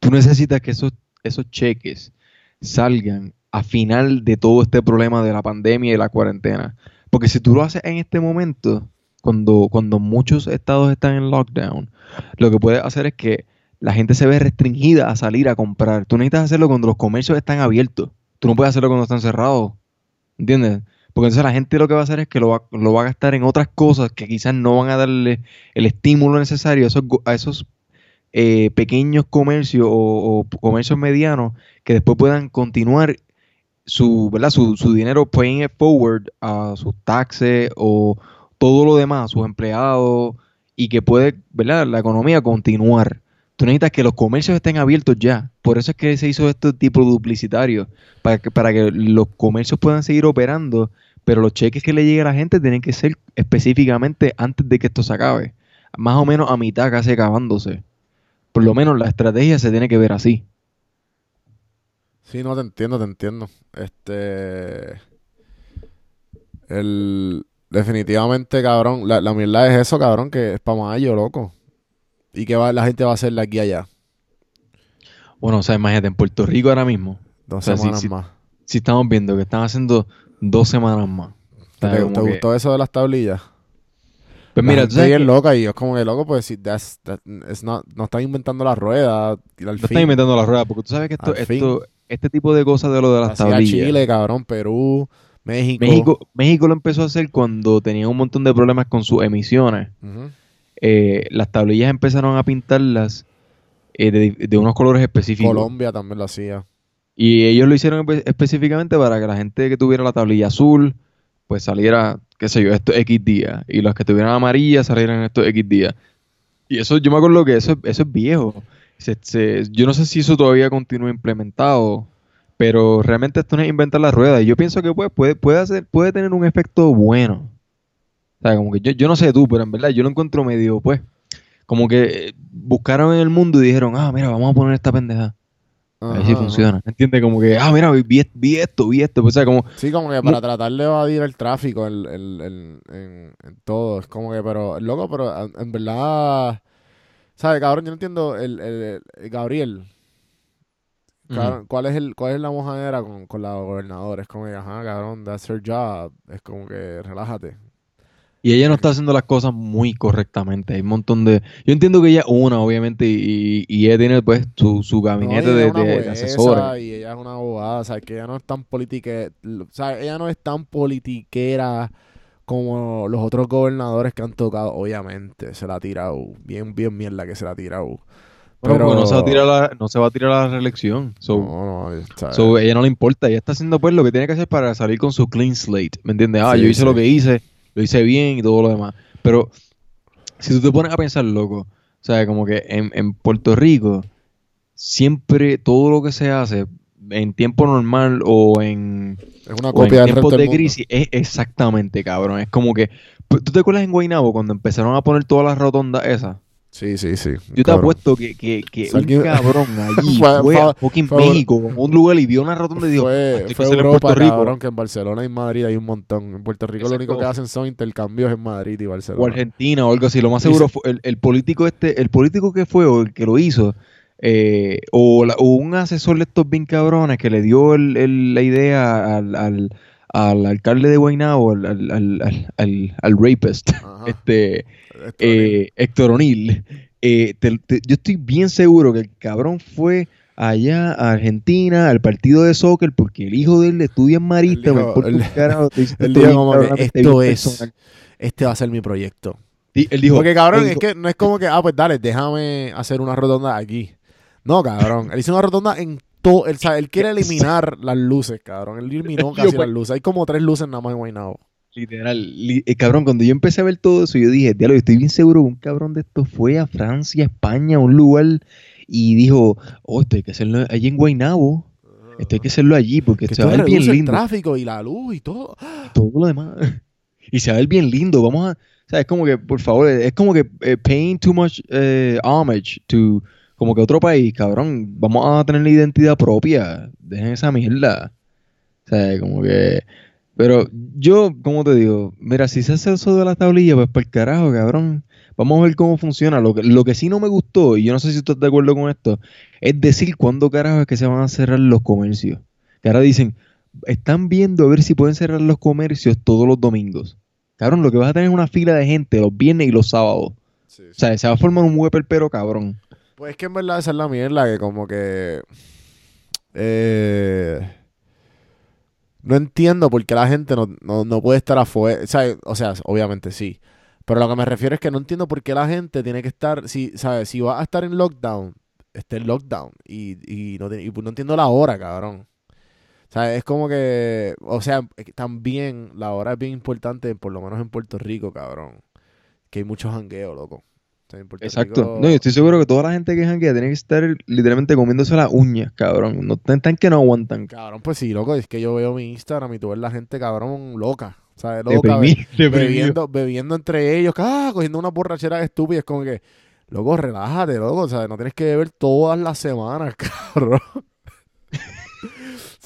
tú necesitas que esos, esos cheques salgan a final de todo este problema de la pandemia y la cuarentena. Porque si tú lo haces en este momento, cuando, cuando muchos estados están en lockdown, lo que puedes hacer es que la gente se ve restringida a salir a comprar. Tú necesitas hacerlo cuando los comercios están abiertos. Tú no puedes hacerlo cuando están cerrados. ¿Entiendes? Porque entonces la gente lo que va a hacer es que lo va, lo va a gastar en otras cosas que quizás no van a darle el estímulo necesario a esos, eh, pequeños comercios o, comercios medianos que después puedan continuar su, ¿verdad? Su, su dinero paying it forward a sus taxes o todo lo demás, sus empleados, y que puede, ¿verdad? La economía continuar. Tú necesitas que los comercios estén abiertos ya. Por eso es que se hizo este tipo duplicitario, para que, para que los comercios puedan seguir operando, pero los cheques que le lleguen a la gente tienen que ser específicamente antes de que esto se acabe. Más o menos a mitad casi acabándose. Por lo menos la estrategia se tiene que ver así. Sí, no, te entiendo, te entiendo. Este. El. Definitivamente, cabrón. La, la mierda es eso, cabrón, que es para mayo, loco. Y que va, la gente va a hacer de aquí allá. Bueno, o sea, imagínate, en Puerto Rico ahora mismo, Dos O sea, semanas más. si estamos viendo que están haciendo dos semanas más. ¿Te, que- gustó eso de las tablillas? Pues La mira, tú sabes bien que loca y es como que loco, pues si that's- that- it's not- no están inventando la rueda. Al no fin, están inventando la rueda, porque tú sabes que esto, este tipo de cosas de lo de las tablillas. Chile, cabrón, Perú, México. México, México lo empezó a hacer cuando tenía un montón de problemas con sus emisiones. Eh, las tablillas empezaron a pintarlas eh, de, de unos colores específicos. Colombia también lo hacía. Y ellos lo hicieron espe- específicamente para que la gente que tuviera la tablilla azul, pues saliera, qué sé yo, estos X días. Y los que tuvieran amarilla salieran estos X días. Y eso, yo me acuerdo que eso, eso es viejo. Yo no sé si eso todavía continúa implementado, pero realmente esto no es inventar la rueda. Y yo pienso que pues, puede, puede, puede tener un efecto bueno. O sea, como que yo, yo no sé tú, pero en verdad yo lo encuentro medio, pues, como que eh, buscaron en el mundo y dijeron, ah, mira, vamos a poner esta pendeja. A ver si Ajá, funciona. ¿Entiendes? Como que, ah, mira, vi, vi esto, vi esto. Pues, o sea, como, Sí, como que para tratar de evadir el tráfico el, el- el- en, en todo. Es como que, pero, loco, pero en, en verdad, ¿sabes, cabrón? Yo no entiendo el, el- el- Gabriel. cabrón, ¿cuál, es el, ¿Cuál es la mojadera con, con la gobernadora? Es como que, ajá, cabrón, that's her job. Es como que, relájate. Y ella no está haciendo las cosas muy correctamente. Hay un montón de. Yo entiendo que ella es una, obviamente, y, y ella tiene pues su, su gabinete de, de- asesores. Y ella es una abogada, o sea, que ella no es tan politique, o sea, ella no es tan politiquera como los otros gobernadores que han tocado, obviamente, se la ha tirado, bien, bien mierda que se la ha tirado. Pero, Pero no, se va a tirar la, no se va a tirar la reelección. So, no, no, so, ella no le importa. Ella está haciendo pues lo que tiene que hacer para salir con su clean slate. ¿Me entiendes? Ah, Sí, yo hice sí. lo que hice, lo hice bien y todo lo demás. Pero si tú te pones a pensar, loco, o sea, como que en, en Puerto Rico, siempre todo lo que se hace en tiempo normal o en, es una o en tiempos de crisis es exactamente, cabrón. Es como que, ¿tú te acuerdas en Guaynabo cuando empezaron a poner todas las rotondas esas? Sí, sí, sí. Yo te apuesto que, que, que un cabrón allí Fue- fue, a fucking fue- México, como un lugar y vio una rotonda y dijo, Fue, "Esto hay que fue en Europa, Puerto Rico". cabrón, que en Barcelona y en Madrid hay un montón. En Puerto Rico lo único que hacen son intercambios en Madrid y Barcelona. o Argentina o algo así. Lo más seguro se- fue el, el político este, el político que fue o el que lo hizo, eh, o, la- o un asesor de estos bien cabrones que le dio el- el- la idea al, al- al alcalde de Guaynabo, al, al, al, al, al- al rapist, Ajá. este, eh, Héctor O'Neill, eh, te- te- yo estoy bien seguro que el cabrón fue allá a Argentina, al partido de soccer, porque el hijo de él estudia en Marista, importa un él- carajo, te dice él esto dijo bien como que cabronamente esto bien es- personal. este va a ser mi proyecto. Y él dijo, Porque cabrón, él es que no es como que, ah, pues dale, déjame hacer una rotonda aquí. No, cabrón. Él hizo una rotonda en todo. Él, quiere eliminar las luces, cabrón. Él eliminó Yo, casi pues- las luces. Hay como tres luces nada más en Guaynabo. Literal, li- eh, cabrón, cuando yo empecé a ver todo eso, yo dije, diablo, estoy bien seguro que un cabrón de estos fue a Francia, España, un lugar, y dijo, oh, esto hay que hacerlo allí en Guaynabo, esto hay que hacerlo allí, porque Que se va a ver bien reduce el lindo, tráfico y la luz y todo. todo lo demás, y se va a ver bien lindo, vamos a, o sea, es como que, por favor, es como que eh, paying too much eh, homage to, como que otro país, cabrón, vamos a tener la identidad propia, dejen esa mierda, o sea, como que... Pero yo, como te digo, mira, si se hace eso de la tablilla, pues para el carajo, cabrón. Vamos a ver cómo funciona. Lo que, lo que sí no me gustó, y yo no sé si tú estás de acuerdo con esto, es decir cuándo carajo es que se van a cerrar los comercios. Que ahora dicen, están viendo a ver si pueden cerrar los comercios todos los domingos. Cabrón, lo que vas a tener es una fila de gente los viernes y los sábados. O sea, se va a formar un hueper pero cabrón. Pues es que en verdad esa es la mierda que como que... eh, no entiendo por qué la gente no, no, no puede estar afuera. O sea, o sea, obviamente sí. Pero lo que me refiero es que no entiendo por qué la gente tiene que estar... Si, ¿sabes? Si va a estar en lockdown, esté en lockdown. Y, y, no, y no entiendo la hora, cabrón. Sea, es como que... O sea, también la hora es bien importante, por lo menos en Puerto Rico, cabrón. Que hay mucho jangueo, loco. O sea, en Puerto Exacto. Rico- No, yo estoy seguro que toda la gente que janguea tiene que estar literalmente comiéndose las uñas, cabrón. No están que no aguantan. Cabrón, pues sí, loco, es que yo veo mi Instagram y tú ves la gente, cabrón, loca. ¿Sabes? Loca, be- Deprimido, deprimido. bebiendo, bebiendo entre ellos, ah, cogiendo una borrachera estúpida. Es como que, loco, relájate, loco, ¿sabes? No tienes que beber todas las semanas, cabrón.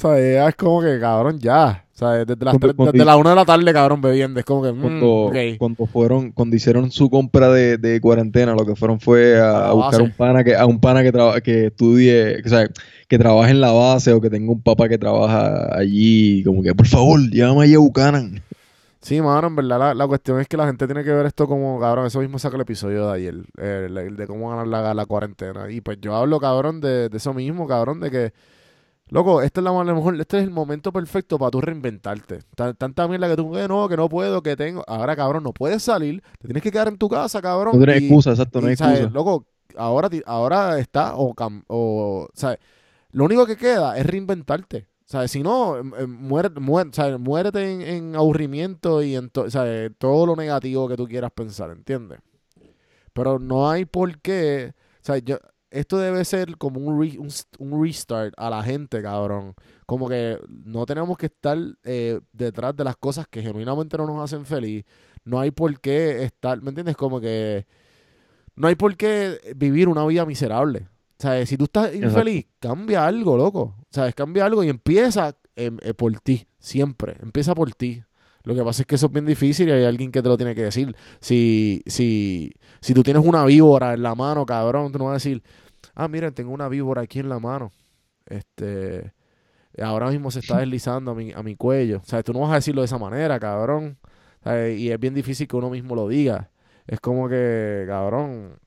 Ya Es como que, cabrón, ya. ¿Sabes? Desde las, Cuando- tres- cuando desde la una de la tarde, cabrón, bebiendo. Es como que, mm, Cuando, ok. cuando fueron, cuando hicieron su compra de, de cuarentena, lo que fueron fue A a, buscar un pana que, a un pana que traba- que estudie, o sea, que trabaje en la base o que tenga un papá que trabaja allí, como que por favor, llévame allí a Buchanan. Sí, mano, en verdad la, la cuestión es que la gente tiene que ver esto como, cabrón, eso mismo saca el episodio de ayer, eh, el, el de cómo ganar la, la cuarentena. Y pues yo hablo, cabrón, de, de eso mismo, cabrón, de que, loco, este es, la, a lo mejor, este es el momento perfecto para tú reinventarte. Tan- tanta mierda que tú, que no, que no puedo, que tengo. Ahora, cabrón, no puedes salir, te tienes que quedar en tu casa, cabrón. No tienes excusa, exacto, no hay excusa. Loco, ahora, ahora está o, cam- o ¿sabes? Lo único que queda es reinventarte. ¿Sabes? Si no, em- em, muere, muere- ¿sabes? muérete en, en aburrimiento y en to- ¿sabes? todo lo negativo que tú quieras pensar, ¿entiendes? Pero no hay por qué. ¿sabes? Yo, esto debe ser como un, re- un, restart a la gente, cabrón. Como que no tenemos que estar eh, detrás de las cosas que genuinamente no nos hacen feliz. No hay por qué estar, ¿me entiendes? Como que no hay por qué vivir una vida miserable. ¿Sabes? Si tú estás infeliz, cambia algo, loco. ¿Sabes? Cambia algo y empieza em, eh, por ti, siempre. Empieza por ti. Lo que pasa es que eso es bien difícil y hay alguien que te lo tiene que decir. Si, si, si tú tienes una víbora en la mano, cabrón, tú no vas a decir, ah, miren, tengo una víbora aquí en la mano. Este, ahora mismo se está deslizando a mi, a mi cuello. O sea, tú no vas a decirlo de esa manera, cabrón. Y es bien difícil que uno mismo lo diga. Es como que, cabrón.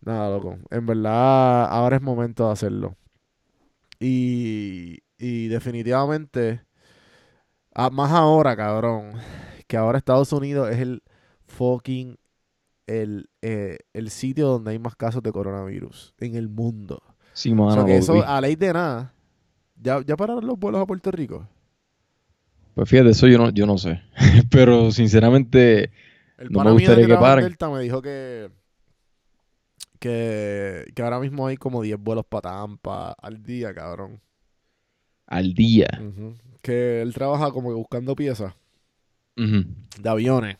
Nada, loco. En verdad, ahora es momento de hacerlo. Y, y definitivamente, a- más ahora, cabrón, que ahora Estados Unidos es el fucking, el, eh, el sitio donde hay más casos de coronavirus en el mundo. Sí, o mano, sea, que lo eso, a ley de nada, ¿ya, ya pararon los vuelos a Puerto Rico? Pues fíjate, eso yo no, yo no sé. Pero sinceramente, El No me gustaría que paren. Delta me dijo que, que, que ahora mismo hay como 10 vuelos para Tampa al día, cabrón. al día. Ujú. Que él trabaja como que buscando piezas de aviones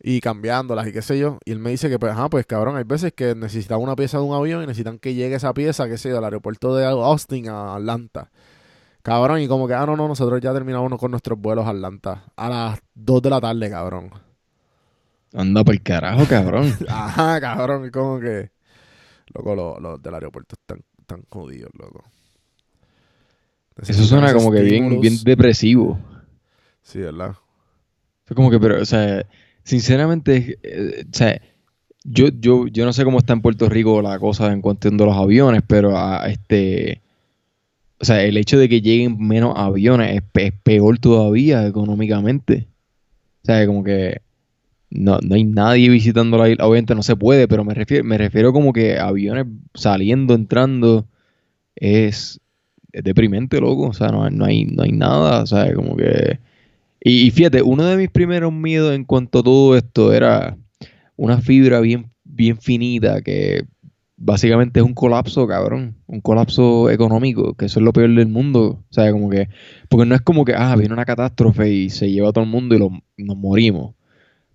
y cambiándolas y qué sé yo. Y él me dice que, pues, ajá, pues cabrón, hay veces que necesitan una pieza de un avión y necesitan que llegue esa pieza, qué sé yo, del aeropuerto de Austin a Atlanta. Cabrón, y como que, ah, no, no, nosotros ya terminamos con nuestros vuelos a Atlanta. A las 2 de la tarde, cabrón. Anda por carajo, cabrón. Ajá, cabrón, y como que. Loco, los, los del aeropuerto están, están jodidos, loco. Eso suena como que bien, bien depresivo. Sí, ¿verdad? Fue como que, pero, o sea, sinceramente, eh, o sea, yo, yo, yo no sé cómo está en Puerto Rico la cosa en cuestión de los aviones, pero a, este, o sea, el hecho de que lleguen menos aviones es, pe- es peor todavía económicamente. O sea, como que no, no hay nadie visitando la isla. Obviamente no se puede, pero me refiero, me refiero como que aviones saliendo, entrando, es, es deprimente, loco. O sea, no, no hay, no hay nada. Sea, como que. Y, fíjate, uno de mis primeros miedos en cuanto a todo esto era una fibra bien, bien finita que básicamente es un colapso, cabrón. Un colapso económico, que eso es lo peor del mundo. O como que. Porque no es como que, ah, viene una catástrofe y se lleva a todo el mundo y lo- nos morimos.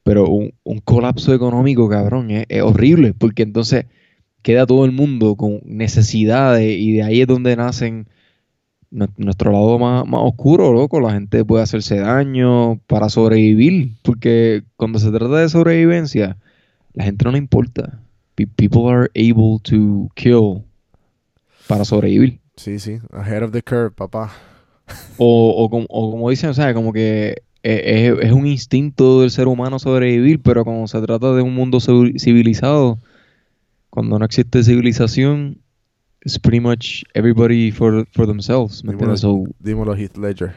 Pero un, un colapso económico, cabrón, es, es horrible, porque entonces queda todo el mundo con necesidades y de ahí es donde nacen nuestro lado más, más oscuro, loco. La gente puede hacerse daño para sobrevivir, porque cuando se trata de sobrevivencia, la gente no le importa. Pe- People are able to kill para sobrevivir. Sí, sí. Ahead of the curve, papá. O, o, como, o como dicen, o sea, como que eh, es, es un instinto del ser humano sobrevivir, pero cuando se trata de un mundo civi- civilizado, cuando no existe civilización, it's pretty much everybody for, for themselves, ¿me Dímelo? So, dímelo, Heath Ledger.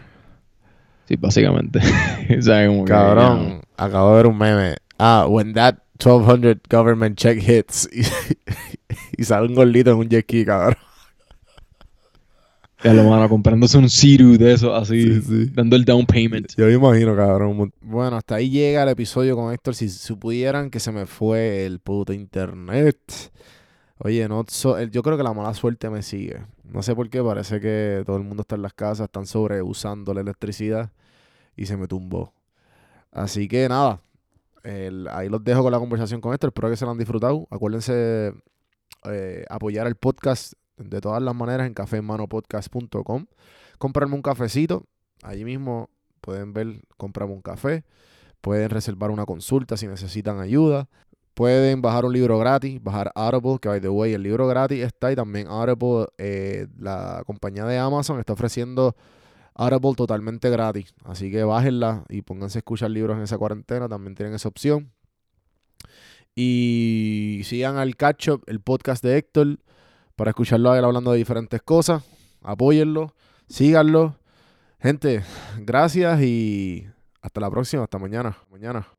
sí, básicamente. o sea, como que, Cabrón, acabo de ver un meme. Ah, when that 1200 government check hits y, y sale un gordito en un jet ski, cabrón. ya, lo van a comprándose un Ciru de eso, así, Sí, sí. dando el down payment. Yo me imagino, cabrón. Bueno, hasta ahí llega el episodio con Héctor. Si supieran que se me fue el puto internet. Oye, no yo creo que la mala suerte me sigue. No sé por qué, parece que todo el mundo está en las casas, están sobreusando la electricidad y se me tumbó. Así que nada, ahí los dejo con la conversación con Héctor. Espero que se la han disfrutado. Acuérdense eh, apoyar el podcast de todas las maneras en cafemanopodcast.com. Comprarme un cafecito. Allí mismo pueden ver, comprarme un café. Pueden reservar una consulta si necesitan ayuda. Pueden bajar un libro gratis, bajar Audible, que by the way, el libro gratis está y también Audible, eh, la compañía de Amazon está ofreciendo Audible totalmente gratis. Así que bájenla y pónganse a escuchar libros en esa cuarentena, también tienen esa opción. Y sigan al Catch Up, el podcast de Héctor, para escucharlo a él hablando de diferentes cosas. Apóyenlo, síganlo. Gente, gracias y hasta la próxima, hasta mañana. Mañana.